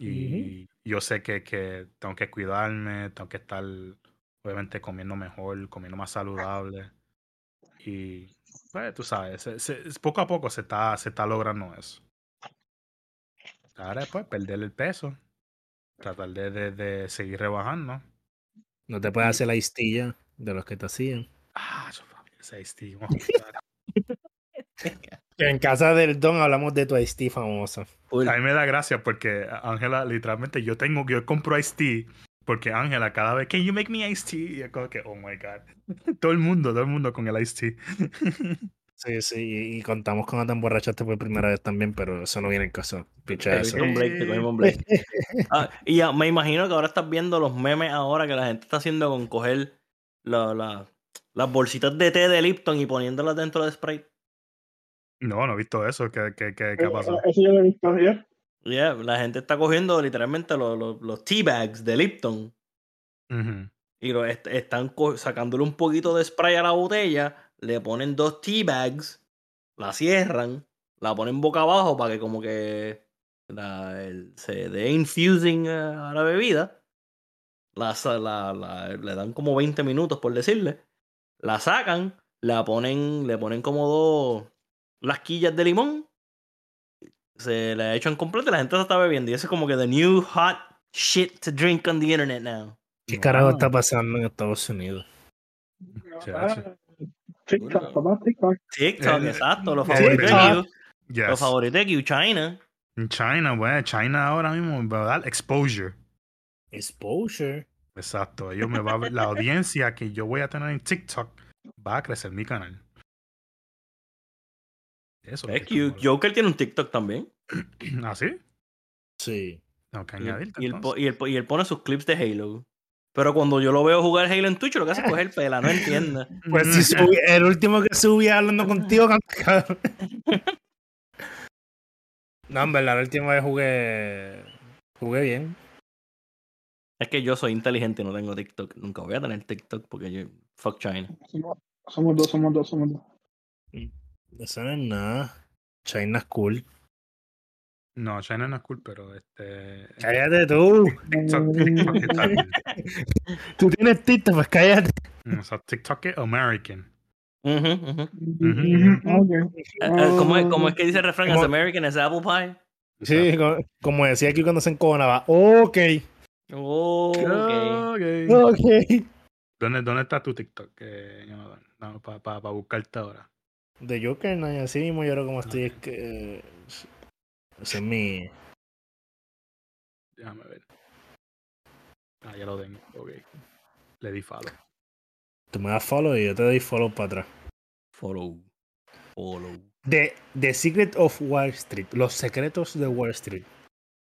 Speaker 2: Y yo sé que, que tengo que cuidarme, tengo que estar, obviamente, comiendo mejor, comiendo más saludable. Y, pues, tú sabes, se- se- poco a poco se está, se está logrando eso. Ahora, pues, perder el peso. Tratar de, de, de seguir rebajando.
Speaker 4: No te puedes hacer la histilla de los que te hacían.
Speaker 2: Ah, yo ese Steve.
Speaker 4: En casa del Don hablamos de tu Ice famosa.
Speaker 2: A mí me da gracia porque Ángela, literalmente, yo tengo, yo compro Ice Tea porque Ángela cada vez, can you make me Ice Tea? Y es como que, oh my god. <laughs> Todo el mundo, todo el mundo con el Ice Tea. <laughs>
Speaker 4: Sí, sí, y, y contamos con te emborrachaste por primera vez también, pero eso no viene en caso. Picha
Speaker 3: Te
Speaker 4: eso.
Speaker 3: con Blake, con Blake. Ah, y ya, me imagino que ahora estás viendo los memes ahora que la gente está haciendo con coger la- la- las bolsitas de té de Lipton y poniéndolas dentro de Sprite.
Speaker 2: No, no he visto eso. ¿Qué, qué, qué, qué ha pasado?
Speaker 5: Eso yo lo he visto, ¿ya?
Speaker 3: Yeah, la gente está cogiendo literalmente los, los, los tea bags de Lipton y lo est- están sacándole un poquito de spray a la botella, le ponen dos tea bags, la cierran, la ponen boca abajo para que como que la- el- se dé infusing a la bebida. La- la- le dan como 20 minutos por decirle. La sacan, la ponen, le ponen como dos lasquillas de limón. Se la echan completa y la gente se está bebiendo. Y eso es como que the new hot shit to drink on the internet now.
Speaker 4: ¿Qué carajo está pasando en Estados Unidos?
Speaker 5: Ah, TikTok, TikTok.
Speaker 3: TikTok,
Speaker 2: Eh,
Speaker 3: exacto. Los
Speaker 2: eh,
Speaker 3: favoritos de. Q.
Speaker 2: Yes.
Speaker 3: Los favoritos de Q, China.
Speaker 2: En China, bueno, China ahora mismo me va a dar exposure.
Speaker 4: Exposure.
Speaker 2: Exacto. Ellos me va a ver- la audiencia que yo voy a tener en TikTok va a crecer mi canal. Eso
Speaker 3: Es
Speaker 2: es
Speaker 3: que Joker tiene un TikTok también. <clears throat>
Speaker 2: ¿Ah, sí?
Speaker 4: Sí.
Speaker 2: Tengo que
Speaker 3: Y él,
Speaker 2: añadir.
Speaker 3: y él po- y él po- y él pone sus clips de Halo. Pero cuando yo lo veo jugar Halo en Twitch, lo que hace es coger pela, no entiende. <laughs>
Speaker 4: Pues si <laughs> subí, el último que subí hablando contigo, <laughs> cabrón. No, en verdad, la última vez jugué. Jugué bien.
Speaker 3: Es que yo soy inteligente y no tengo TikTok. Nunca voy a tener TikTok porque yo. Fuck China.
Speaker 5: Somos, somos dos, somos dos, somos dos.
Speaker 4: Eso no es nada. China es cool.
Speaker 2: No, China no es cool, pero este.
Speaker 4: Cállate tú.
Speaker 2: TikTok, TikTok está bien.
Speaker 4: Tú tienes TikTok, pues cállate.
Speaker 2: O sea, TikTok es American.
Speaker 3: Eh, ¿Cómo, es, cómo es que dice el refrán? As American as apple pie.
Speaker 4: Sí, co- como decía aquí cuando se encojonaba. Ok,
Speaker 3: Oh, ok.
Speaker 2: Ok.
Speaker 4: ok.
Speaker 2: ¿Dónde, ¿Dónde está tu TikTok? Eh, Jonathan? No, para buscarte ahora.
Speaker 4: De Joker, no, y así mismo yo creo como estoy, es que. eh, Ese es mi.
Speaker 2: Déjame ver. Ah, ya lo tengo. Ok. Le di follow.
Speaker 4: Tú me das follow y yo te doy follow para atrás.
Speaker 3: Follow. Follow.
Speaker 4: The, The Secret of Wall Street. Los secretos de Wall Street.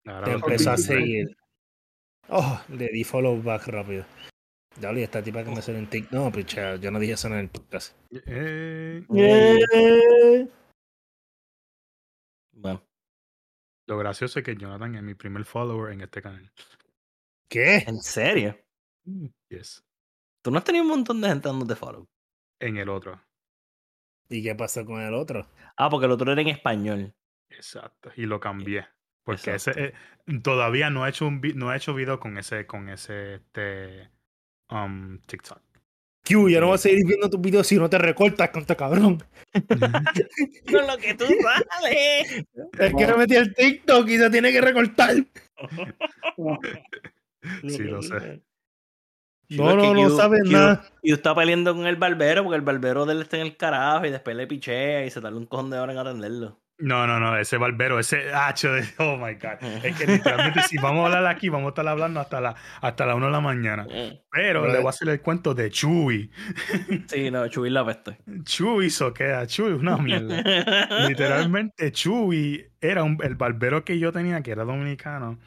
Speaker 2: Ahora
Speaker 4: Te empezó a seguir. Oh, le di follow back rápido. Dale, esta tipa que me sale en TikTok. No, picha, yo no dije eso en el podcast.
Speaker 2: Eh,
Speaker 3: Bueno,
Speaker 2: lo gracioso es que Jonathan es mi primer follower en este canal.
Speaker 4: ¿Qué?
Speaker 3: ¿en serio?
Speaker 2: Yes.
Speaker 3: ¿Tú no has tenido un montón de gente dándote follow?
Speaker 2: En el otro.
Speaker 4: ¿Y qué pasó con el otro?
Speaker 3: Ah, porque el otro era en español.
Speaker 2: Exacto. Y lo cambié. Porque
Speaker 3: Exacto.
Speaker 2: ese eh, todavía no he hecho un no he hecho video con ese, con ese este um, TikTok.
Speaker 4: Q, yo no voy a seguir viendo tus videos si no te recortas, canto cabrón. <laughs>
Speaker 3: Con lo que tú sales.
Speaker 4: Es que no metí el TikTok y se tiene que recortar. <laughs>
Speaker 2: Sí, lo sé.
Speaker 4: No, no, no sabes nada.
Speaker 3: Y está peleando con el barbero porque el barbero de él está en el carajo y después le pichea y se tarda un cojón de hora en atenderlo.
Speaker 2: No, no, no, ese barbero, ese hacho de. Oh my god. Es que literalmente, si vamos a hablar aquí, vamos a estar hablando hasta la, hasta la 1 de la mañana. Pero le voy a hacer el cuento de Chuy.
Speaker 3: Sí, no, Chuy la peste.
Speaker 2: Chuy soquea, Chuy, una mierda. Literalmente, Chuy era un, el barbero que yo tenía, que era dominicano.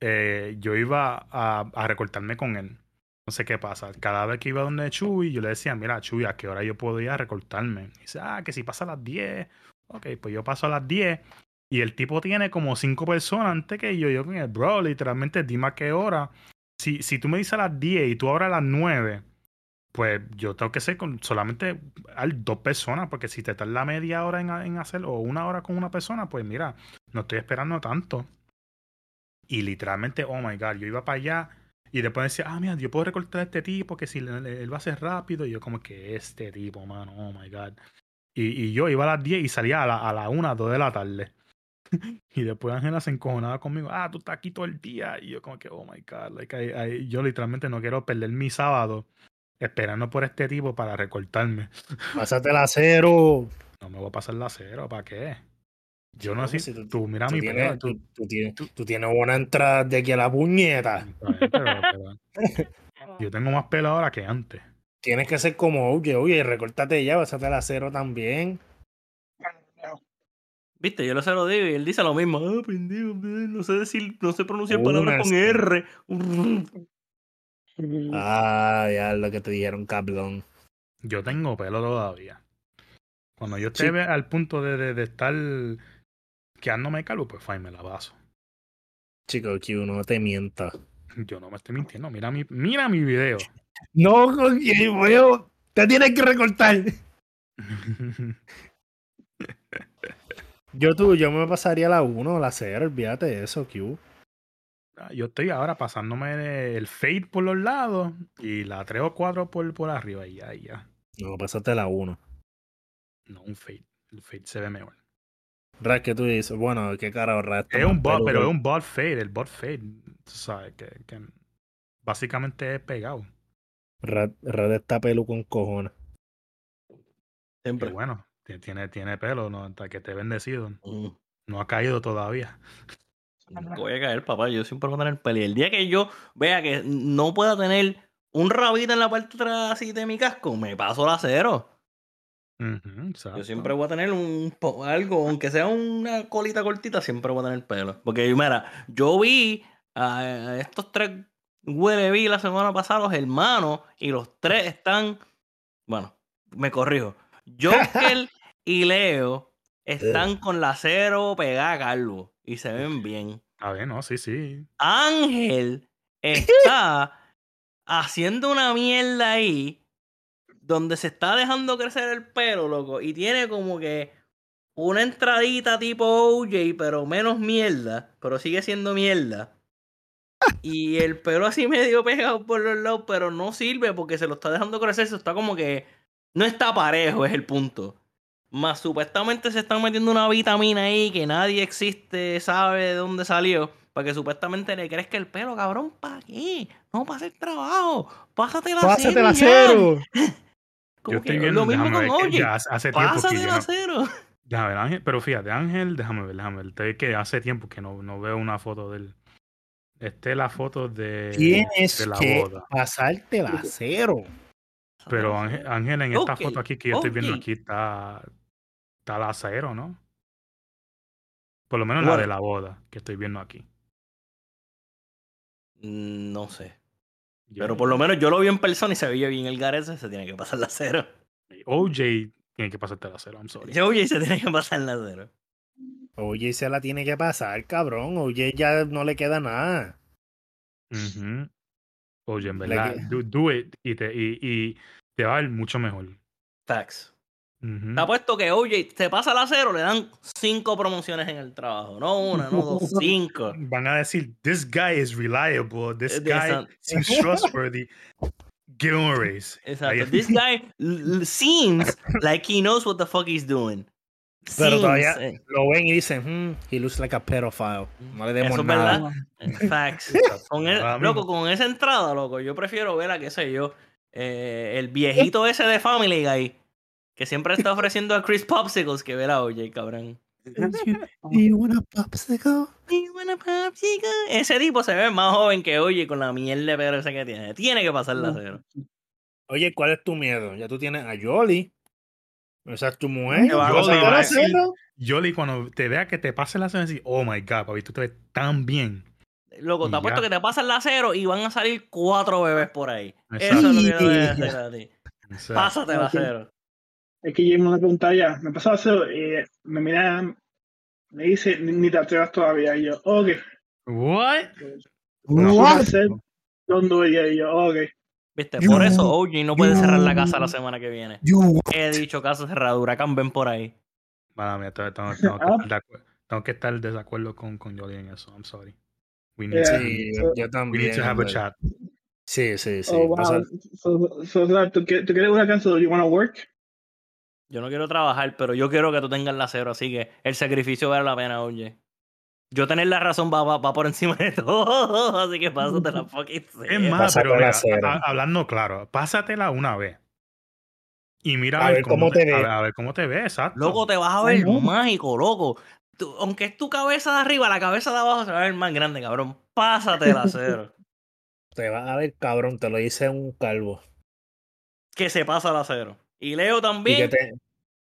Speaker 2: eh, yo iba a, a recortarme con él. No sé qué pasa. Cada vez que iba donde Chuy, yo le decía, mira, Chuy, ¿a qué hora yo puedo ir a recortarme? Y dice, ah, que si pasa a las 10. Ok, pues yo paso a las 10. Y el tipo tiene como cinco personas antes que yo. Yo con el bro, literalmente, dime a qué hora. Si, si tú me dices a las 10 y tú ahora a las 9, pues yo tengo que ser con solamente al dos personas, porque si te tarda media hora en, en hacer o una hora con una persona, pues mira, no estoy esperando tanto. Y literalmente, oh my god, yo iba para allá y después decía, ah, mira, yo puedo recortar a este tipo que si él va a ser rápido. Y yo, como que este tipo, mano, oh my god. Y, y yo iba a las 10 y salía a la, a la 1, 2 de la tarde. <laughs> y después Ángela se encojonaba conmigo, ah, tú estás aquí todo el día. Y yo, como que, oh my god, like, I- I- yo literalmente no quiero perder mi sábado esperando por este tipo para recortarme. <laughs>
Speaker 4: Pásate la cero.
Speaker 2: No me voy a pasar la cero, ¿para qué? Yo no sé,
Speaker 4: si tú-
Speaker 2: tú, mira
Speaker 4: Tú
Speaker 2: mi
Speaker 4: tienes,
Speaker 2: pelo,
Speaker 4: tú, tú tienes, tú tienes una entrada de aquí a la puñeta.
Speaker 2: Está bien, pero- pero <laughs> yo tengo más pelo ahora que antes.
Speaker 4: Tienes que ser como, oye, oye, recórtate ya, pásate la cero también.
Speaker 3: Viste, yo lo se lo digo y él dice lo mismo. Ah, pendejo, eh, no sé decir, no sé pronunciar
Speaker 4: Una
Speaker 3: palabras con. R.
Speaker 4: Ah, ya lo que te dijeron, cabrón.
Speaker 2: Yo tengo pelo todavía. Cuando yo esté
Speaker 4: Sí.
Speaker 2: al punto de, de, de estar quedándome calvo, pues fine, me la paso.
Speaker 4: Chico, Q, no te mientas.
Speaker 2: Yo no me estoy mintiendo. Mira mi, mira mi video.
Speaker 4: No, weón, te tienes que recortar. Yo tú, yo me pasaría la 1 la 0, olvídate de eso, Q.
Speaker 2: Ah, yo estoy ahora pasándome el fade por los lados y la 3 o 4 por, por arriba. Y ya, y ya.
Speaker 4: No, pásate la 1.
Speaker 2: No, un fade. El fade se ve mejor.
Speaker 4: Ras, que tú dices, bueno, qué cara Ras.
Speaker 2: Es un bot, pero es un bot fade. El bot fade, tú sabes, que, que básicamente es pegado.
Speaker 4: Rat, Rat está pelu con cojones.
Speaker 2: Qué
Speaker 3: Siempre.
Speaker 2: bueno. ti- Tiene, tiene pelo, ¿no? Hasta que esté bendecido.
Speaker 3: Mm.
Speaker 2: No ha caído todavía.
Speaker 3: Nunca voy a caer, papá. Yo siempre voy a tener pelo. Y el día que yo vea que no pueda tener un rabito en la parte así de mi casco, me paso la cero. Yo siempre voy a tener un po- algo, aunque sea una colita cortita, siempre voy a tener pelo. Porque, mira, yo vi a estos tres huele vi la semana pasada, los hermanos, y los tres están. Bueno, me corrijo. Joker <laughs> y Leo están con la cero pegada calvo y se ven bien.
Speaker 2: A ver, no, sí, sí.
Speaker 3: Ángel <laughs> está haciendo una mierda ahí donde se está dejando crecer el pelo, loco, y tiene como que una entradita tipo OJ, pero menos mierda, pero sigue siendo mierda. Y el pelo así medio pegado por los lados, pero no sirve porque se lo está dejando crecer, se está como que no está parejo, es el punto. Más supuestamente se están metiendo una vitamina ahí que nadie existe, sabe de dónde salió. Para que supuestamente le crezca el pelo, cabrón. ¿Para qué? No para hacer trabajo. Pásate la
Speaker 4: Pásate la
Speaker 3: cero.
Speaker 4: cero. <laughs>
Speaker 2: Yo
Speaker 3: Como
Speaker 2: estoy
Speaker 3: que
Speaker 2: viendo,
Speaker 3: lo mismo con Oye.
Speaker 2: hace, hace tiempo que
Speaker 3: Pásate
Speaker 2: yo
Speaker 3: la
Speaker 2: no-
Speaker 3: cero.
Speaker 2: Déjame ver, Ángel, pero fíjate, Ángel, déjame ver, déjame ver. Te que hace tiempo que no, no veo una foto de él. Esta es la foto de,
Speaker 4: Tienes
Speaker 2: de la
Speaker 4: que
Speaker 2: boda.
Speaker 4: pasarte la cero.
Speaker 2: Pero Ángel, en esta foto aquí que yo estoy viendo aquí está, está la cero, ¿no? Por lo menos la de la boda que estoy viendo aquí.
Speaker 3: No sé.
Speaker 2: Yo-
Speaker 3: Pero por lo menos yo lo vi en persona y se veía bien el garete, se tiene que pasar la cero.
Speaker 2: OJ tiene que pasarte la cero, I'm sorry.
Speaker 3: Oye, se tiene que pasar la cero.
Speaker 4: Oye, se la tiene que pasar, cabrón. Oye, ya no le queda nada.
Speaker 2: Oye, en verdad,
Speaker 4: que-
Speaker 2: do, do it y te, y, y te va a ir mucho mejor.
Speaker 3: Facts.
Speaker 2: Ujú.
Speaker 3: Te apuesto que, oye, te pasa la cero, le dan cinco promociones en el trabajo. No una, no dos, <laughs> cinco.
Speaker 2: Van a decir, this guy is reliable, this
Speaker 3: Eh,
Speaker 2: guy seems trustworthy. Give him a raise.
Speaker 3: Exacto. This guy seems like he knows what the fuck he's doing.
Speaker 4: Pero
Speaker 3: Seems,
Speaker 4: todavía
Speaker 3: eh,
Speaker 4: lo ven y dicen, hmm, he looks like a pedophile. No le demos
Speaker 3: Eso es
Speaker 4: nada.
Speaker 3: verdad. eh, <laughs> Facts. Con el-
Speaker 2: Ahora
Speaker 3: loco, con esa entrada, loco, yo prefiero ver a, qué sé yo, eh, el viejito <laughs> ese de Family Guy, que siempre está ofreciendo a Chris Popsicles que ver a OJ, cabrón.
Speaker 4: Do <laughs> you want a popsicle?
Speaker 3: You wanna popsicle? Ese tipo se ve más joven que OJ con la mierda de pelo ese que tiene. Tiene que pasar la cero.
Speaker 4: Oye, ¿cuál es tu miedo? Ya tú tienes a Jolly. Esa es tu mujer.
Speaker 2: Yoli, cuando te vea que te pase la cena, decir, oh my god, papi, tú te ves tan bien.
Speaker 3: Loco,
Speaker 2: Y
Speaker 3: te apuesto
Speaker 2: ya.
Speaker 3: que te pasan la cero y van a salir cuatro bebés por ahí.
Speaker 2: Exacto.
Speaker 3: Eso es lo que yo te voy a hacer a ti. Pásate la
Speaker 5: Ok.
Speaker 3: cero.
Speaker 5: Es que yo me pregunta ya, me pasó a hacer, y me mira, me dice, ni, te atrevas todavía. Y yo, ok.
Speaker 2: What?
Speaker 4: What?
Speaker 5: yet. Y yo, ok.
Speaker 3: ¿Viste?
Speaker 4: You-
Speaker 3: Por eso OJ no puede cerrar la casa la semana que viene.
Speaker 4: You
Speaker 3: He dicho casa cerrada, huracán ven por ahí.
Speaker 2: Mala mía, tengo, tengo- <laughs> tengo que estar de acu- tengo que estar en desacuerdo con, con Yoli en eso. I'm sorry. We need,
Speaker 5: Yeah.
Speaker 2: to,
Speaker 4: Sí,
Speaker 5: so-
Speaker 4: yo, yo
Speaker 2: we
Speaker 4: también.
Speaker 2: need to have a chat.
Speaker 4: Sí, sí, sí.
Speaker 5: oh, wow.
Speaker 4: Pasa-
Speaker 5: So, so, so, ¿tú, quieres- ¿Tú quieres una canción? You wanna work?
Speaker 3: Yo no quiero trabajar, pero yo quiero que tú tengas la cero, así que el sacrificio vale la pena, oye. Yo tener la razón va, va, va por encima de todo, <laughs> así que pásate la <laughs> fucking
Speaker 2: Es
Speaker 3: cero.
Speaker 2: más, pero mira, hablando claro, pásatela una vez. Y mira
Speaker 4: A ver cómo te
Speaker 2: a
Speaker 4: ve.
Speaker 2: ver- A ver cómo te ve, exacto.
Speaker 3: Loco, te vas a ver mágico, loco. Tú- aunque es tu cabeza de arriba, la cabeza de abajo se va a ver más grande, cabrón. Pásate la cero. <laughs>
Speaker 4: Te vas a ver, cabrón, te lo dice un calvo.
Speaker 3: que se pasa la cero. Y Leo
Speaker 4: Y que
Speaker 3: también
Speaker 4: te...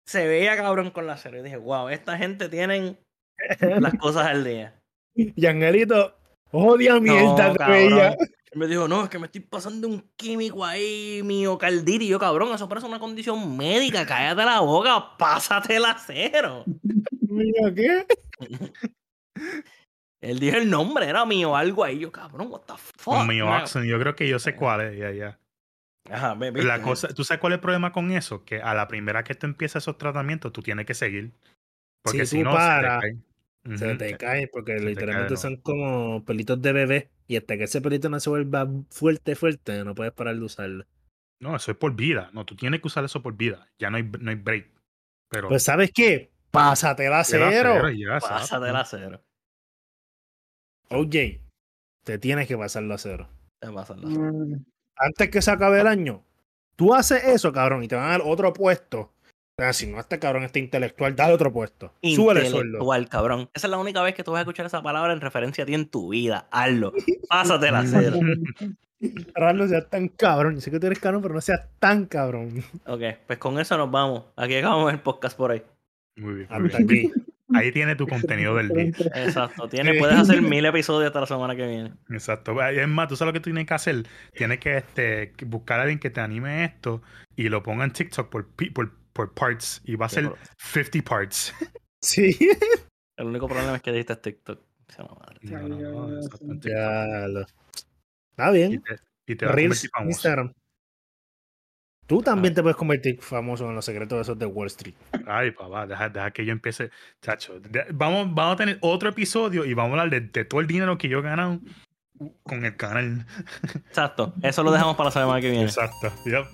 Speaker 3: se veía cabrón con la cero. Y dije, wow, esta gente tienen <laughs> las <laughs> cosas al día.
Speaker 4: Y Angelito, odia mierda
Speaker 3: No,
Speaker 4: ella.
Speaker 3: Él me dijo, no, es que me estoy pasando un químico ahí, miocardite. Y yo, cabrón, eso parece una condición médica. Cállate la boca, pásate la cero.
Speaker 4: Mira, ¿qué? <laughs>
Speaker 3: Él dijo el nombre, era mío, algo ahí. Yo, cabrón, what the fuck. Man?
Speaker 2: Oxen, yo creo que yo sé cuál es, ya, ya.
Speaker 3: Ajá, ve,
Speaker 2: La cosa, ¿Tú sabes cuál es el problema con eso? Que a la primera que tú empiezas esos tratamientos, tú tienes que seguir. Porque
Speaker 4: Si
Speaker 2: si,
Speaker 4: tú
Speaker 2: no,
Speaker 4: paras,
Speaker 2: se te cae.
Speaker 4: Se
Speaker 2: Ujú.
Speaker 4: te cae porque
Speaker 2: se
Speaker 4: literalmente
Speaker 2: cae,
Speaker 4: son como pelitos de bebé. Y hasta que ese pelito no se vuelva fuerte, fuerte, no puedes parar de usarlo.
Speaker 2: No, eso es por vida. No, tú tienes que usar eso por vida. Ya no hay, no hay break. Pero
Speaker 4: Pues, ¿sabes qué? Pásate la
Speaker 2: ya la
Speaker 4: cero.
Speaker 2: cero y ya,
Speaker 3: Pásate
Speaker 2: exacto.
Speaker 3: la cero.
Speaker 4: OJ, te tienes que pasar la cero.
Speaker 3: Te pasa la cero.
Speaker 5: Mm,
Speaker 4: Antes que se acabe el año, tú haces eso, cabrón, y te van a dar otro puesto. O sea, si no, este cabrón está intelectual, dale otro puesto. Súbele el sueldo.
Speaker 3: Intelectual, cabrón. Esa es la única vez que tú vas a escuchar esa palabra en referencia a ti en tu vida. Hazlo. Pásate la <laughs> cero.
Speaker 4: Ral, no seas tan cabrón. Yo sé que tú eres cabrón, pero no seas tan cabrón.
Speaker 3: Ok, pues con eso nos vamos. Aquí acabamos el podcast por ahí.
Speaker 2: Muy bien,
Speaker 4: Hasta aquí.
Speaker 2: Ahí tiene tu contenido del día.
Speaker 3: Exacto. Tienes,
Speaker 4: Sí.
Speaker 3: puedes hacer mil episodios hasta la semana que viene.
Speaker 2: Exacto. Es más, tú sabes lo que tú tienes que hacer. Tienes que este, buscar a alguien que te anime esto y lo ponga en TikTok por, pi- por, por parts. Y va a ser
Speaker 3: pero-
Speaker 2: 50 parts.
Speaker 4: Sí. <laughs>
Speaker 3: El único problema es que dijiste TikTok. Sea la madre.
Speaker 2: No, no, no.
Speaker 4: Ya. Está
Speaker 2: Y
Speaker 4: bien.
Speaker 2: te, y te va a
Speaker 4: Reels. Instagram. Tú también te puedes convertir famoso en los secretos de esos de Wall Street.
Speaker 2: Ay, papá, deja, deja que yo empiece. Chacho, de- vamos, vamos a tener otro episodio y vamos a hablar de, de todo el dinero que yo he ganado con el canal.
Speaker 3: Exacto. Eso lo dejamos para la semana que viene.
Speaker 2: Exacto. Yep.